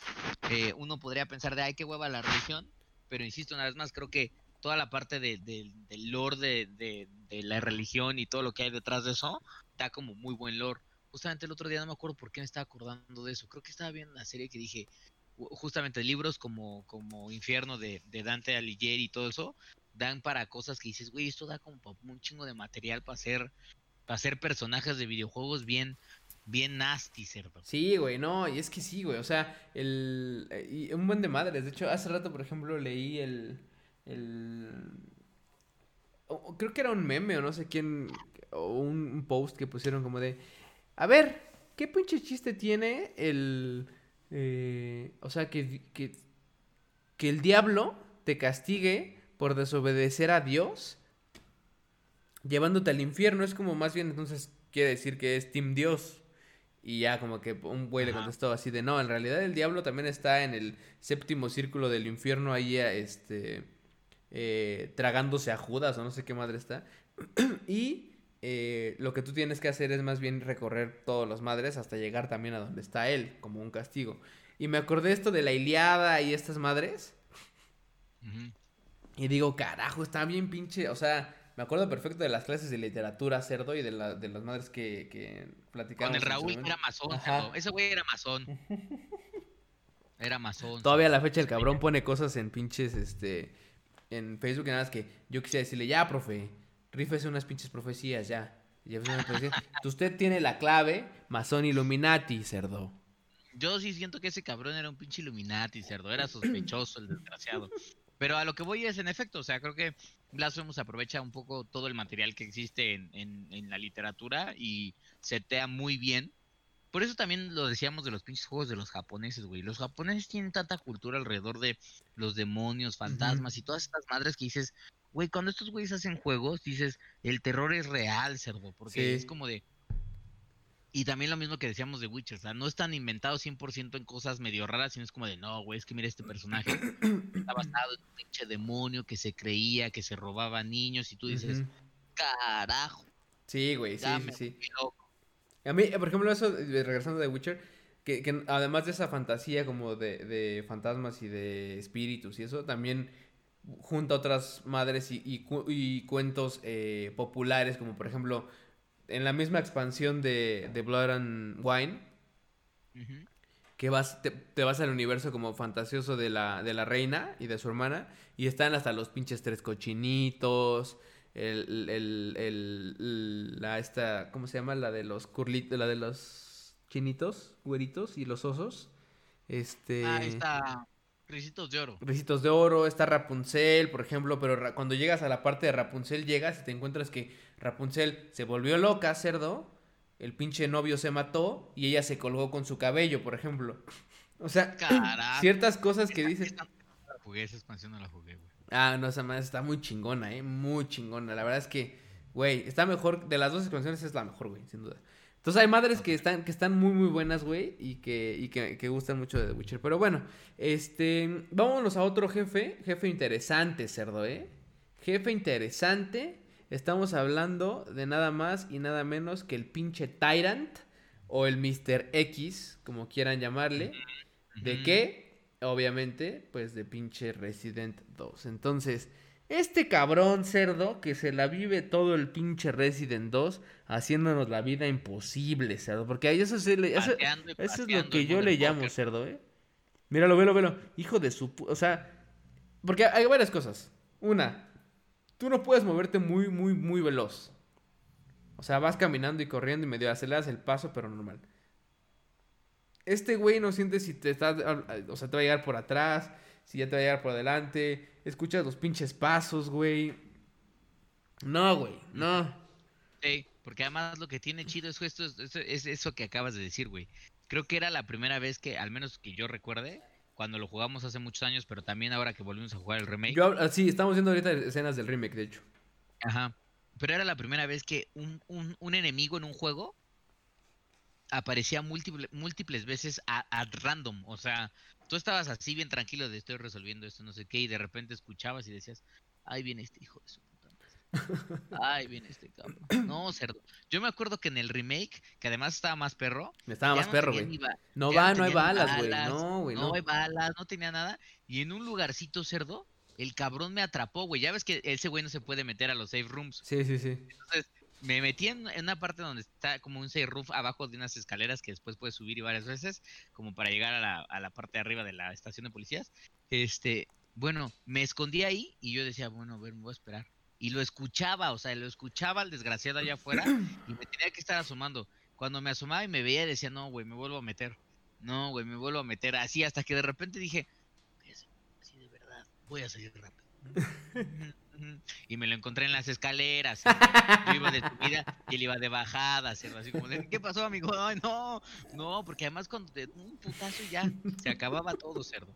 eh, uno podría pensar de, ay, qué hueva la religión, pero insisto una vez más, creo que toda la parte de, de- del lore de, de- la religión y todo lo que hay detrás de eso, da como muy buen lore. Justamente el otro día no me acuerdo por qué me estaba acordando de eso. Creo que estaba viendo una serie que dije, justamente libros como, como Infierno de, de Dante Alighieri y todo eso, dan para cosas que dices, güey, esto da como un chingo de material para hacer, para hacer personajes de videojuegos bien, bien nasty, cerdo. Sí, güey, no, y es que sí, güey, o sea, el... eh, un buen de madres, de hecho, hace rato, por ejemplo, leí el... el... creo que era un meme o no sé quién, o un, un post que pusieron como de, a ver, ¿qué pinche chiste tiene el... eh, o sea, que, que, que el diablo te castigue por desobedecer a Dios llevándote al infierno? Es como más bien, entonces, quiere decir que es Team Dios. Y ya como que un güey le contestó así de, no, en realidad el diablo también está en el séptimo círculo del infierno ahí, este, eh, tragándose a Judas o no sé qué madre está. y eh, lo que tú tienes que hacer es más bien recorrer todos los madres hasta llegar también a donde está él, como un castigo. Y me acordé esto de la Iliada y estas madres. Y digo, carajo, está bien pinche. O sea, me acuerdo perfecto de las clases de literatura, cerdo, y de, la, de las madres que, que platicamos. Con el Raúl era masón, cerdo. ese güey era masón. Era masón. Todavía a la fecha el cabrón pone cosas en pinches, este, en Facebook y nada más que yo quisiera decirle, ya, profe, rífese unas pinches profecías, ya. Usted tiene la clave, masón Illuminati, cerdo. Yo sí siento que ese cabrón era un pinche Illuminati, cerdo. Era sospechoso el desgraciado. Pero a lo que voy es, en efecto, o sea, creo que Blasphemous aprovecha un poco todo el material que existe en, en- en la literatura y setea muy bien. Por eso también lo decíamos de los pinches juegos de los japoneses, güey. Los japoneses tienen tanta cultura alrededor de los demonios, fantasmas y todas estas madres que dices, güey, cuando estos güeyes hacen juegos, dices, el terror es real, cerdo, porque Sí. es como de... Y también lo mismo que decíamos de Witcher, o sea, no están inventados 100% en cosas medio raras, sino es como de, no, güey, es que mira este personaje, está basado en un pinche demonio que se creía, que se robaba niños, y tú dices, carajo, Sí, güey, sí, sí, sí. volví loco". A mí, eh, por ejemplo, eso, de- regresando de Witcher, que, que además de esa fantasía como de, de fantasmas y de espíritus y eso, también junta otras madres y, y y cuentos eh, populares, como por ejemplo, en la misma expansión de, de Blood and Wine, que vas, te, te vas al universo como fantasioso de la, de la reina y de su hermana, y están hasta los pinches tres cochinitos, el, el, el- la esta, ¿cómo se llama? La de los curlitos, la de los chinitos, güeritos y los osos. Este... Ah, Ricitos de Oro. Ricitos de oro, está Rapunzel, por ejemplo, pero cuando llegas a la parte de Rapunzel llegas y te encuentras que Rapunzel se volvió loca, cerdo, el pinche novio se mató y ella se colgó con su cabello, por ejemplo. O sea, ciertas cosas que dices, la jugué, esa expansión no la jugué, güey. ah, no, esa madre está muy chingona, eh, muy chingona. La verdad es que, güey, está mejor, de las dos expansiones es la mejor, güey, sin duda. Entonces hay madres que están, que están muy, muy buenas, güey, y que, y que, que gustan mucho de The Witcher. Pero bueno, este, vámonos a otro jefe, jefe interesante, cerdo, ¿eh? Jefe interesante, estamos hablando de nada más y nada menos que el pinche Tyrant, o el Mr. X, como quieran llamarle. ¿De qué? Obviamente, pues de pinche Resident 2. Entonces, este cabrón cerdo que se la vive todo el pinche Resident 2 haciéndonos la vida imposible, cerdo. Porque ahí eso, se le- eso, es lo que yo le llamo cerdo, ¿eh? Míralo, velo, velo. Hijo de su... O sea, porque hay varias cosas. Una, tú no puedes moverte muy, muy, muy veloz. O sea, vas caminando y corriendo y medio aceleras el paso, pero normal. Este güey no siente si te está, o sea, te va a llegar por atrás, si ya te va a llegar por adelante. Escuchas los pinches pasos, güey. No, güey, no. Sí, porque además lo que tiene chido es esto, es, es- es eso que acabas de decir, güey. Creo que era la primera vez que, al menos que yo recuerde, cuando lo jugamos hace muchos años, pero también ahora que volvimos a jugar el remake. Yo, hab- sí, estamos viendo ahorita escenas del remake, de hecho. Ajá. Pero era la primera vez que un, un, un enemigo en un juego aparecía múltiple- múltiples veces a, a random. O sea, tú estabas así bien tranquilo de estoy resolviendo esto, no sé qué, y de repente escuchabas y decías, ahí viene este hijo de su puta madre. Ahí viene este cabrón. No, cerdo. Yo me acuerdo que en el remake, que además estaba más perro. Estaba más no perro, güey. No va, no hay tenía ni balas, güey. No, güey, no no. hay balas, no tenía nada. Y en un lugarcito cerdo, el cabrón me atrapó, güey. Ya ves que ese güey no se puede meter a los safe rooms. Sí, sí, sí. Entonces, me metí en, en una parte donde está como un safe roof abajo de unas escaleras que después puedes subir y varias veces, como para llegar a la, a la parte de arriba de la estación de policías. Este, bueno, me escondí ahí y yo decía, bueno, a ver, me voy a esperar. Y lo escuchaba, o sea, lo escuchaba al desgraciado allá afuera y me tenía que estar asomando. Cuando me asomaba y me veía, decía, no, güey, me vuelvo a meter. No, güey, me vuelvo a meter. Así hasta que de repente dije, "Voy a hacer- así de verdad, voy a salir rápido. y me lo encontré en las escaleras. Yo iba de subida y él iba de bajada, cerdo, así como de, ¿qué pasó, amigo? Ay, no, no, porque además cuando te un putazo ya se acababa todo, cerdo.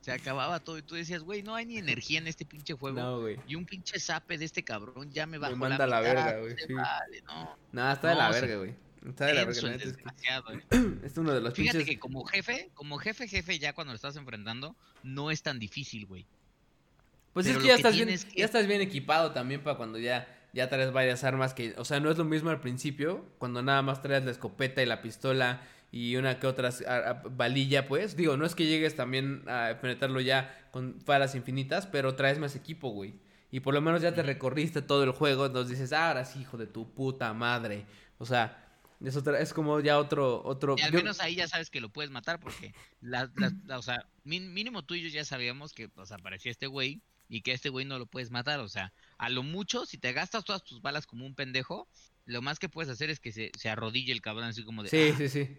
Se acababa todo y tú decías, güey, no hay ni energía en este pinche juego. No, güey. Y un pinche zape de este cabrón ya me Me bajó manda a la mitad, verga, güey, no sí. vale, no. No, está de la No, verga, güey. Está de la verga. La es desgraciado, eh. Es uno de los Fíjate pinches. que como jefe, como jefe, jefe, ya cuando lo estás enfrentando, no es tan difícil, güey. Pues es que ya estás bien, que- ya estás bien equipado también para cuando ya, ya traes varias armas que, o sea, no es lo mismo al principio, cuando nada más traes la escopeta y la pistola y una que otra valilla, pues. Digo, no es que llegues también a penetrarlo ya con balas infinitas, pero traes más equipo, güey. Y por lo menos ya te recorriste todo el juego, entonces dices, ah, ahora sí, hijo de tu puta madre. O sea, es, otra, es como ya otro, otro... Y al yo- menos ahí ya sabes que lo puedes matar porque, la- o sea, mínimo tú y yo ya sabíamos que, pues, aparecía este güey y que este güey no lo puedes matar. O sea, a lo mucho, si te gastas todas tus balas como un pendejo, lo más que puedes hacer es que se, se arrodille el cabrón así como de, Sí, "Ah, sí, sí.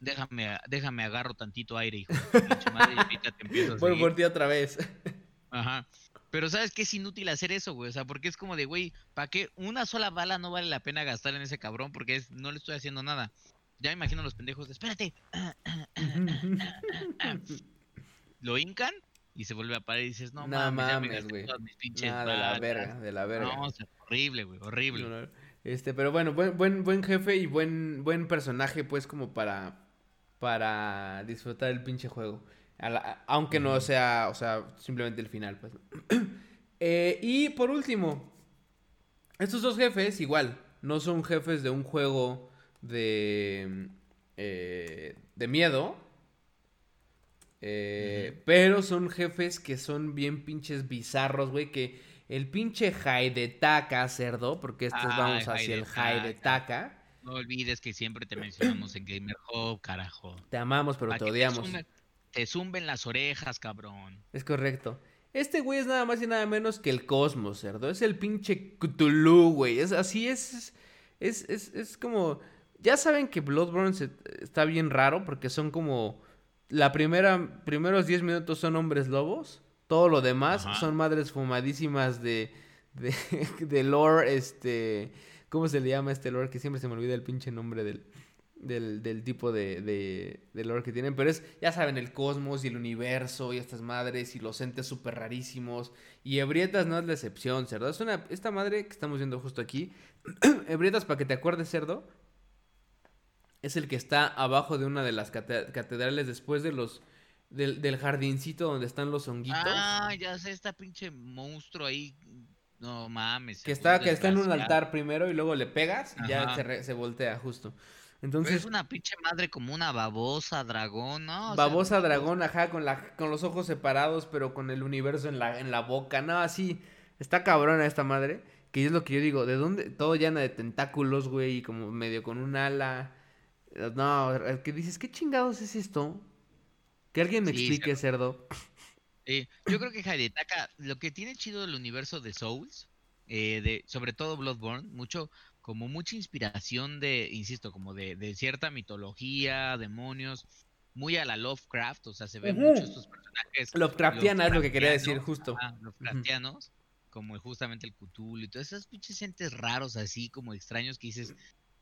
déjame, déjame agarro tantito aire, hijo de madre, y ahorita te empiezo a Voy seguir". por ti otra vez. Ajá. Pero sabes que es inútil hacer eso, güey. O sea, porque es como de, güey, ¿para qué una sola bala no vale la pena gastar en ese cabrón? Porque es, no le estoy haciendo nada. Ya me imagino a los pendejos de, espérate. Lo hincan y se vuelve a parar y dices, no, No mames, ya me mames, gasté güey. todas mis pinches de la balas". verga, de la verga. No, o sea, horrible, güey, horrible. Este, pero bueno, buen, buen, buen jefe y buen, buen personaje, pues, como para, para disfrutar el pinche juego. La- aunque no sea, o sea, simplemente el final, pues. Eh, y por último, estos dos jefes, igual, no son jefes de un juego de, eh, de miedo. Eh, Pero son jefes que son bien pinches bizarros, güey. Que el pinche Haidetaka, cerdo, porque estos Ay, vamos hacia el Haidetaka. No olvides que siempre te mencionamos en Gamer Hub, carajo. Te amamos, pero te odiamos. zumben- Te zumben las orejas, cabrón. Es correcto. Este güey es nada más y nada menos que el Cosmos, cerdo. Es el pinche Cthulhu, güey. Es así, es, es, es, es como... Ya saben que Bloodborne se- está bien raro porque son como... La primera, primeros 10 minutos son hombres lobos. Todo lo demás Ajá. son madres fumadísimas de, de, de lore, este... ¿Cómo se le llama este lore? Que siempre se me olvida el pinche nombre del, del, del tipo de, de, de lore que tienen. Pero es, ya saben, el cosmos y el universo y estas madres y los entes súper rarísimos. Y Ebrietas no es la excepción, cerdo. Es una, esta madre que estamos viendo justo aquí. Ebrietas, para que te acuerdes, cerdo. Es el que está abajo de una de las cate- catedrales después de los... Del, del jardincito donde están los honguitos. Ah, ya sé, esta pinche monstruo ahí. No mames. que es está, que está en un altar primero y luego le pegas y ya se, re- se voltea justo. Pero Entonces, es una pinche madre como una babosa, dragón, ¿no? O sea, babosa una dragón, ajá, con la, con los ojos separados, pero con el universo en la, en la boca. No, así, está cabrona esta madre. Que es lo que yo digo, ¿de dónde? Todo llena de tentáculos, güey, y como medio con un ala. No, el que dices, ¿qué chingados es esto? Que alguien me Sí, explique, cerdo. Yo creo que Haidetaka, lo que tiene chido del universo de Souls, eh, de, sobre todo Bloodborne, mucho, como mucha inspiración de, insisto, como de, de cierta mitología, demonios, muy a la Lovecraft, o sea, se ven Ujú. mucho estos personajes Lovecraftiana es lo que quería decir, justo. Lovecraftianos, como justamente el Cthulhu y todos esos pinches entes raros así, como extraños que dices,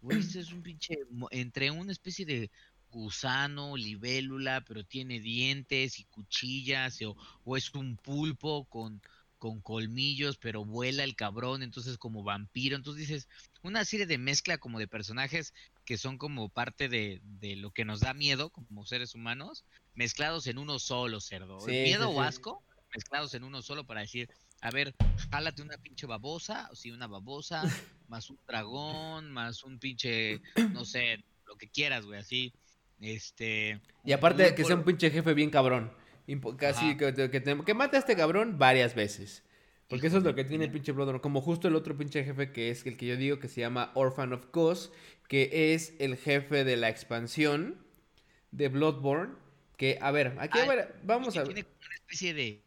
güey, esto es un pinche, entre una especie de gusano, libélula, pero tiene dientes y cuchillas, o, o es un pulpo con, con colmillos, pero vuela el cabrón, entonces como vampiro, entonces dices, una serie de mezcla como de personajes que son como parte de, de lo que nos da miedo como seres humanos, mezclados en uno solo, cerdo. Sí, miedo sí, o asco, mezclados en uno solo para decir, a ver, jálate una pinche babosa, o sí, una babosa, más un dragón, más un pinche, no sé, lo que quieras, güey, así. Este. Y aparte un que sea un pinche jefe bien cabrón. Impo- Casi que, que, te- que mate a este cabrón varias veces. Porque eso es lo que tiene el pinche Bloodborne. Como justo el otro pinche jefe que es el que yo digo que se llama Orphan of Cos. Que es el jefe de la expansión de Bloodborne. Que, a ver, aquí a ver, vamos que a ver. Tiene una especie de.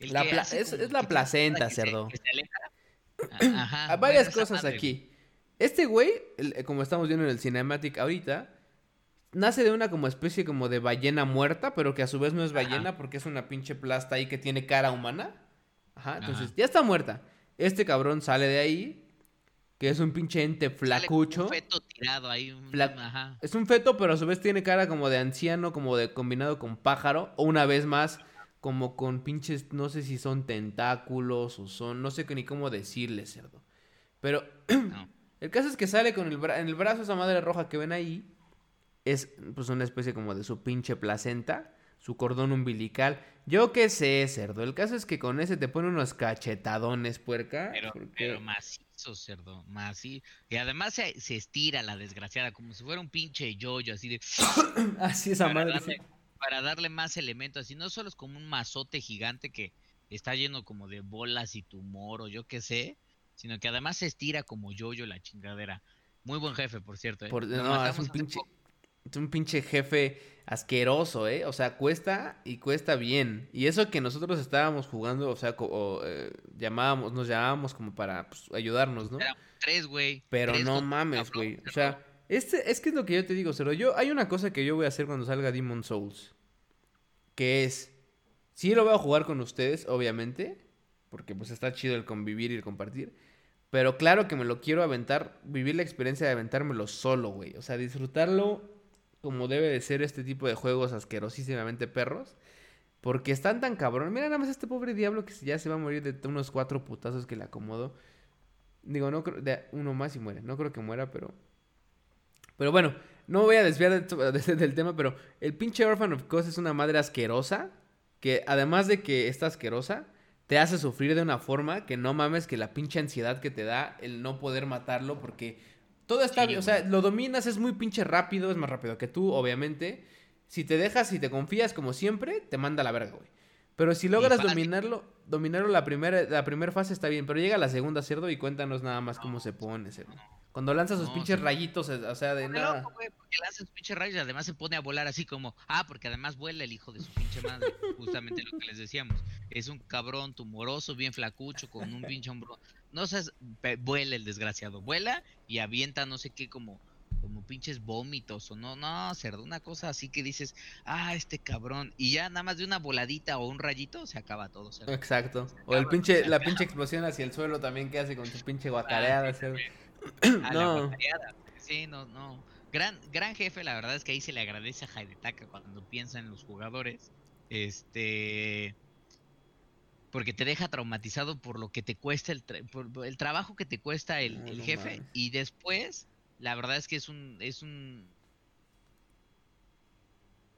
La es- la placenta, se- cerdo. que se Ajá. Varias bueno, cosas madre, aquí. Este güey, el- eh, como estamos viendo en el cinematic ahorita, nace de una como especie como de ballena muerta, pero que a su vez no es Ajá. ballena porque es una pinche plasta ahí que tiene cara humana. Ajá, entonces Ajá. ya está muerta. Este cabrón sale de ahí, que es un pinche ente como un flacucho. feto tirado ahí. un- Ajá. Es un feto, pero a su vez tiene cara como de anciano, como de combinado con pájaro, o una vez más como con pinches, no sé si son tentáculos o son, no sé ni cómo decirle, cerdo. Pero No. el caso es que sale con el bra- en el brazo esa madre roja que ven ahí. Es pues una especie como de su pinche placenta, su cordón umbilical. Yo qué sé, cerdo. El caso es que con ese te pone unos cachetadones, puerca. Pero, porque- pero macizo, cerdo, macizo. Y además se, se estira la desgraciada, como si fuera un pinche yoyo, así de... Así esa madre. darle, sí. Para darle más elementos, así no solo es como un mazote gigante que está lleno como de bolas y tumor o yo qué sé, sino que además se estira como yoyo la chingadera. Muy buen jefe, por cierto. ¿eh? Por- no, es un pinche, poco. es un pinche jefe asqueroso, ¿eh? O sea, cuesta y cuesta bien. Y eso que nosotros estábamos jugando, o sea, o, eh, llamábamos, nos llamábamos como para pues, ayudarnos, ¿no? Éramos tres, güey. Pero tres no mames, güey. O sea, este, es que es lo que yo te digo, Cero. Yo, hay una cosa que yo voy a hacer cuando salga Demon Souls. Que es. Sí lo voy a jugar con ustedes, obviamente. Porque pues está chido el convivir y el compartir. Pero claro que me lo quiero aventar. Vivir la experiencia de aventármelo solo, güey. O sea, disfrutarlo como debe de ser este tipo de juegos asquerosísimamente perros. Porque están tan cabrón. Mira nada más este pobre diablo que ya se va a morir de unos cuatro putazos que le acomodo. Digo, no creo, uno más y muere. No creo que muera, pero... Pero bueno, no voy a desviar de to- de- del tema, pero el pinche Orphan of Cos es una madre asquerosa. Que además de que está asquerosa, te hace sufrir de una forma que no mames que la pinche ansiedad que te da el no poder matarlo porque todo está Sí, bien, o sea, lo dominas, es muy pinche rápido, es más rápido que tú, obviamente. Si te dejas y te confías como siempre, te manda a la verga, güey. Pero si logras dominarlo, dominarlo la primera la primera fase está bien, pero llega la segunda, cerdo, y cuéntanos nada más cómo se pone, cerdo. Cuando lanza sus No, pinches sí. rayitos, o sea, de nada. loco, güey, porque hace sus pinches rayos y además se pone a volar así como, ah, porque además vuela el hijo de su pinche madre, justamente lo que les decíamos. Es un cabrón tumoroso, bien flacucho, con un pinche hombro. No seas, vuela el desgraciado, vuela y avienta no sé qué como como pinches vómitos o no, no, cerdo, una cosa así que dices, ah, este cabrón, y ya nada más de una voladita o un rayito se acaba todo, cerdo. Exacto. O el pinche, la pinche explosión hacia el suelo también que hace con su pinche guacareada, cerdo. A la No. Sí, no, no. Gran, gran jefe, la verdad es que ahí se le agradece a Hidetaka cuando piensa en los jugadores. Este. Porque te deja traumatizado por lo que te cuesta el, tra- por por el trabajo que te cuesta el, no jefe. Y después, la verdad es que es un. Es un.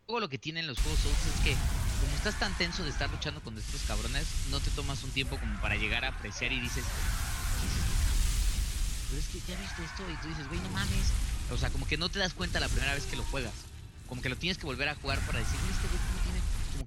Luego lo que tienen los juegos Souls es que, como estás tan tenso de estar luchando con estos cabrones, no te tomas un tiempo como para llegar a apreciar y dices. "¿Qué es esto? Pero es que ya viste esto y tú dices, güey, no mames. O sea, como que no te das cuenta la primera vez que lo juegas. Como que lo tienes que volver a jugar para decir, "Güey, este güey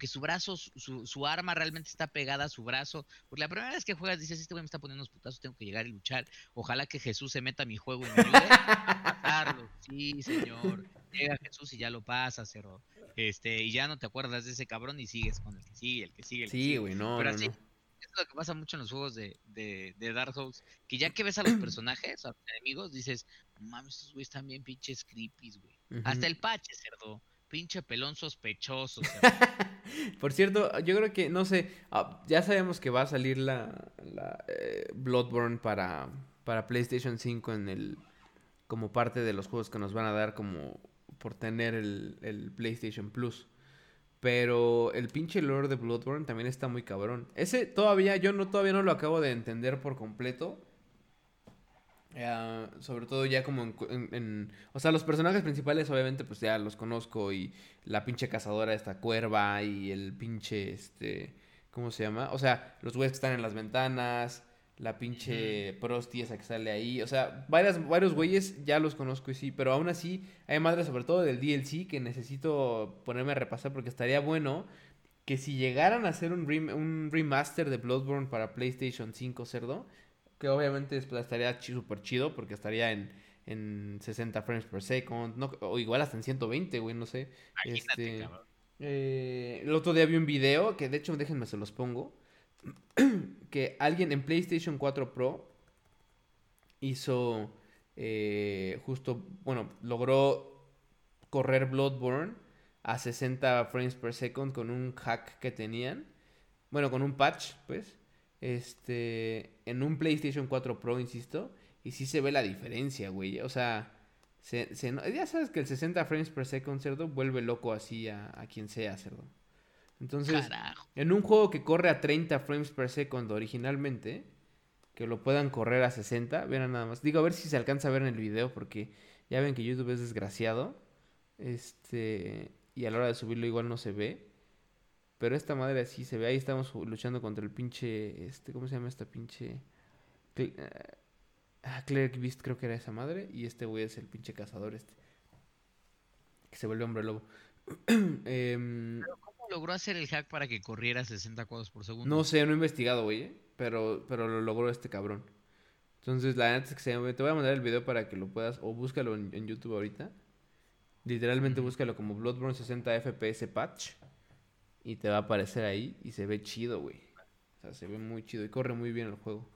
su brazo, su- su, arma realmente está pegada a su brazo. Porque la primera vez que juegas dices, este güey me está poniendo unos putazos, tengo que llegar y luchar. Ojalá que Jesús se meta a mi juego y me ayude a. Sí, señor. Llega Jesús y ya lo pasa, cerro. Este, y ya no te acuerdas de ese cabrón y sigues con el que sigue, el que sigue, el que Sí, güey, no, Pero no, así, no. es lo que pasa mucho en los juegos de, de, de Dark Souls, que ya que ves a los personajes, a los enemigos, dices, "No mames, estos güeyes están bien pinches creepy, güey. Hasta el pache, cerdo. Pinche pelón sospechoso. Por cierto, yo creo que, no sé, ah, ya sabemos que va a salir la, la eh, Bloodborne para, para PlayStation 5 en el, como parte de los juegos que nos van a dar como por tener el, el PlayStation Plus. Pero el pinche lore de Bloodborne también está muy cabrón. Ese todavía, yo no, todavía no lo acabo de entender por completo. Eh, sobre todo ya como en, en- en- O sea, los personajes principales obviamente pues ya los conozco y la pinche cazadora esta cuerva y el pinche este... ¿Cómo se llama? O sea, los güeyes que están en las ventanas, la pinche prosti esa que sale ahí. O sea, varias, varios güeyes ya los conozco y sí, pero aún así hay madres sobre todo del DLC que necesito ponerme a repasar porque estaría bueno que si llegaran a hacer un, rem- un remaster de Bloodborne para PlayStation 5 cerdo, que obviamente después estaría súper chido porque estaría en, en 60 frames per second, no, o igual hasta en 120, güey, no sé. Imagínate, Este, eh, el otro día vi un video que de hecho déjenme se los pongo. que alguien en PlayStation 4 Pro hizo eh, justo, bueno, logró correr Bloodborne a 60 frames per second con un hack que tenían. Bueno, con un patch, pues. Este, en un PlayStation 4 Pro, insisto. Y sí se ve la diferencia, güey. O sea, se, se ya sabes que el 60 frames per second, cerdo, vuelve loco así a, a quien sea, cerdo. Entonces, Carajo. en un juego que corre a 30 frames per second originalmente, que lo puedan correr a 60, vean nada más. Digo, a ver si se alcanza a ver en el video, porque ya ven que YouTube es desgraciado. Este, y a la hora de subirlo igual no se ve. Pero esta madre así se ve. Ahí estamos luchando contra el pinche, este, ¿cómo se llama esta pinche? Ah, Cleric Beast creo que era esa madre. Y este güey es el pinche cazador este. Que se vuelve hombre lobo. Em, ¿Cómo logró hacer el hack para que corriera a 60 cuadros por segundo? No sé, no he investigado, güey, ¿eh? pero, pero lo logró este cabrón. Entonces, la neta es que se te voy a mandar el video para que lo puedas, o búscalo en, en YouTube ahorita. Literalmente búscalo como Bloodborne 60 FPS patch. Y te va a aparecer ahí y se ve chido, güey. O sea, se ve muy chido y corre muy bien el juego.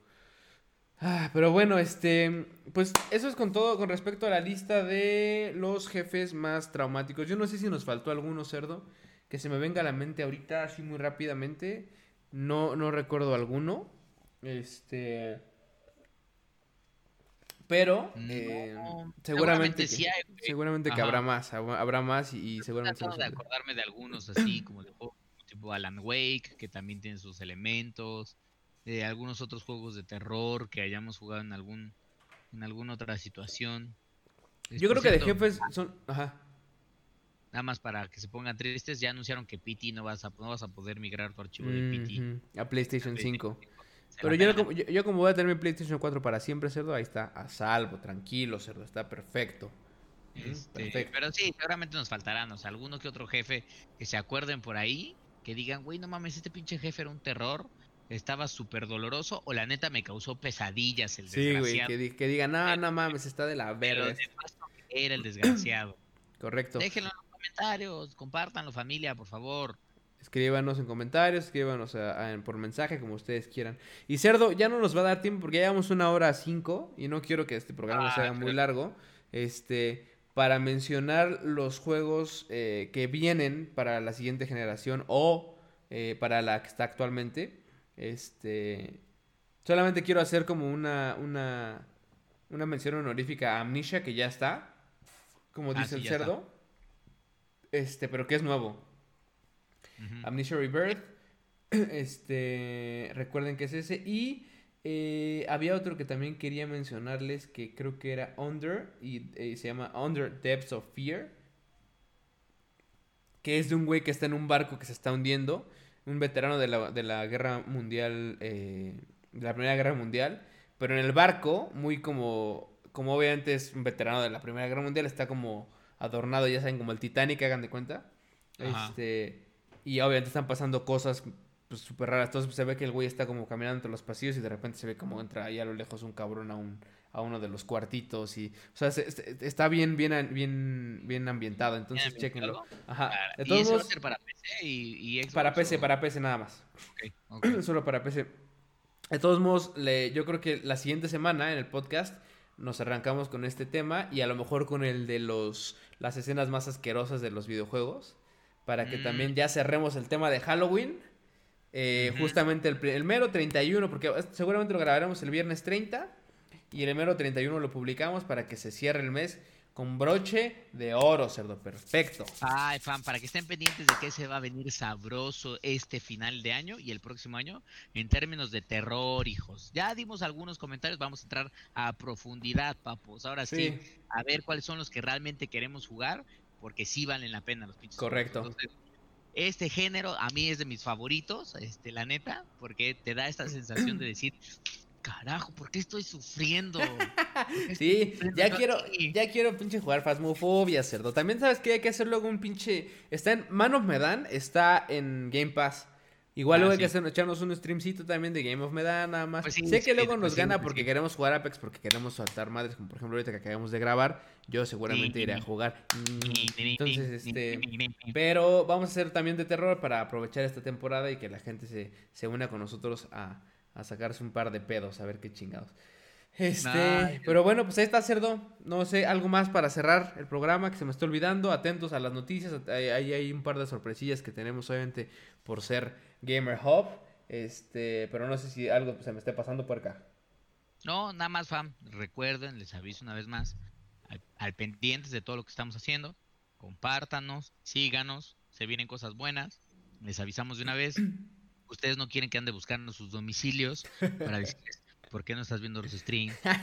Ah, pero bueno, este, pues eso es con todo con respecto a la lista de los jefes más traumáticos. Yo no sé si nos faltó alguno, cerdo, que se me venga a la mente ahorita así muy rápidamente. No, no recuerdo alguno. Este, pero eh, No, seguramente, seguramente que, sí hay, seguramente que habrá más, hab- habrá más y, y seguramente de acordarme de algunos así, como de juegos tipo Alan Wake, que también tiene sus elementos, de algunos otros juegos de terror que hayamos jugado en algún en alguna otra situación. Yo Por creo que de jefes son... Ajá. Nada más para que se pongan tristes, ya anunciaron que PT no vas a, no vas a poder migrar tu archivo de PT. A PlayStation 5. Se Pero yo, como, yo, yo como voy a tener mi PlayStation 4 para siempre, cerdo, ahí está, a salvo, tranquilo, cerdo, está perfecto. Este, perfecto. pero sí, seguramente nos faltarán, o sea, alguno que otro jefe que se acuerden por ahí, que digan, güey, no mames, este pinche jefe era un terror, estaba súper doloroso, o la neta me causó pesadillas el Sí, güey, desgraciado. que, que digan, no, no mames, está de la verga. era el desgraciado. Correcto. Déjenlo en los comentarios, compártanlo familia, por favor. Escríbanos en comentarios, escríbanos a- a- por mensaje, como ustedes quieran. Y Cerdo, ya no nos va a dar tiempo porque ya llevamos una hora cinco y no quiero que este programa Ah, se haga muy largo. Este, para mencionar los juegos eh, que vienen para la siguiente generación o eh, para la que está actualmente. Este, solamente quiero hacer como una, una, una mención honorífica a Amnesia que ya está, como Ah, dice sí, el está. Cerdo. Este, pero que es nuevo. Amnesia Rebirth. Este, recuerden que es ese. Y eh, había otro que también quería mencionarles que creo que era Under y eh, se llama Under Depths of Fear. Que es de un güey que está en un barco que se está hundiendo. Un veterano de la, de la guerra mundial, eh, de la primera guerra mundial. Pero en el barco, muy como, como obviamente es un veterano de la primera guerra mundial, está como adornado, ya saben, como el Titanic, hagan de cuenta. Ajá. Este, y obviamente están pasando cosas pues súper raras. Entonces se ve que el güey está como caminando entre los pasillos y de repente se ve como entra ahí a lo lejos un cabrón a un a uno de los cuartitos y o sea se- se- está bien bien bien bien ambientado. Entonces ¿Bien chéquenlo. ambientado? ajá. Para- de y todos ese va a modos ser para PC y, y Xbox, para PC o- para PC nada más. Solo para PC de todos modos le, yo creo que la siguiente semana en el podcast nos arrancamos con este tema y a lo mejor con el de los las escenas más asquerosas de los videojuegos para que Mm. también ya cerremos el tema de Halloween eh, justamente el, el mero 31 porque seguramente lo grabaremos el viernes 30 y el mero 31 lo publicamos para que se cierre el mes con broche de oro cerdo perfecto Ay, fan, para que estén pendientes de que se va a venir sabroso este final de año y el próximo año en términos de terror, hijos. Ya dimos algunos comentarios, vamos a entrar a profundidad, papos. Ahora sí, Sí. a ver cuáles son los que realmente queremos jugar, porque sí valen la pena los pinches. Correcto. Entonces, este género a mí es de mis favoritos, este, la neta, porque te da esta sensación de decir, carajo, ¿por qué estoy sufriendo? ¿Por qué Sí, estoy sufriendo ya quiero, aquí?" ya quiero pinche jugar Phasmophobia, cerdo. También sabes que hay que hacer luego un pinche. Está en Man of Medan, está en Game Pass. Igual Ah, luego hay que hacer, echarnos un streamcito también de Game of Medan, nada más. Pues sí, sé que luego pues nos gana pues porque queremos jugar Apex, porque queremos saltar madres, como por ejemplo ahorita que acabamos de grabar. Yo seguramente iré a jugar. Entonces, este. Pero vamos a hacer también de terror para aprovechar esta temporada y que la gente se, se una con nosotros a, a sacarse un par de pedos, a ver qué chingados. Este, Ay. pero bueno, pues ahí está Cerdo. No sé, algo más para cerrar el programa que se me está olvidando. Atentos a las noticias. Ahí ahí hay un par de sorpresillas que tenemos, obviamente, por ser Gamer Hub. Este, pero no sé si algo se me esté pasando por acá. No, nada más, fam. Recuerden, les aviso una vez más, al, al pendientes de todo lo que estamos haciendo. Compártanos, síganos, se vienen cosas buenas. Les avisamos de una vez. Ustedes no quieren que ande buscando sus domicilios para decirles por qué no estás viendo los streams, por qué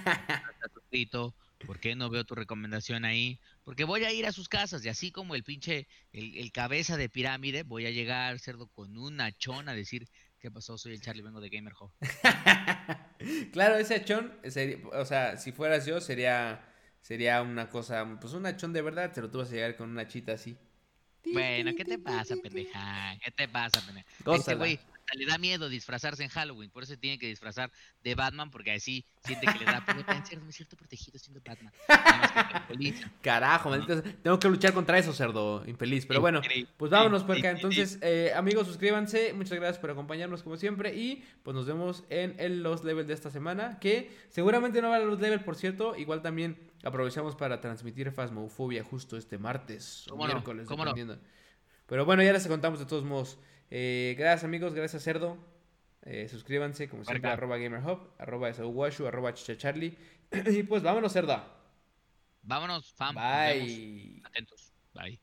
no estás suscrito, por qué no veo tu recomendación ahí. Porque voy a ir a sus casas y así como el pinche, el, el cabeza de pirámide, voy a llegar, cerdo, con una chona a decir, ¿qué pasó? Soy el Charlie, vengo de Gamer Hub. claro, ese achón, sería- o sea, si fueras yo, sería, sería una cosa, pues un achón de verdad, pero tú vas a llegar con una chita así. Bueno, ¿qué te pasa, pendeja? ¿Qué te pasa, pendeja? Este güey hasta le da miedo disfrazarse en Halloween, por eso se tiene que disfrazar de Batman, porque así siente que le da cierto, me siento protegido siendo Batman. Carajo, maldita sea, Tengo que luchar contra eso, cerdo infeliz. Pero bueno, pues vámonos por acá. Entonces, eh, amigos, suscríbanse. Muchas gracias por acompañarnos como siempre. Y pues nos vemos en el Los Level de esta semana. Que seguramente no va a Los Level, por cierto. Igual también aprovechamos para transmitir Phasmophobia justo este martes o miércoles, ¿Cómo no? dependiendo. Pero bueno, ya les contamos de todos modos. Eh, gracias, amigos. Gracias, cerdo. Eh, suscríbanse, como siempre, arroba GamerHub, arroba SauWashu, arroba ChichaCharlie. y pues vámonos, cerda. Vámonos, fam. Bye. Atentos. Bye.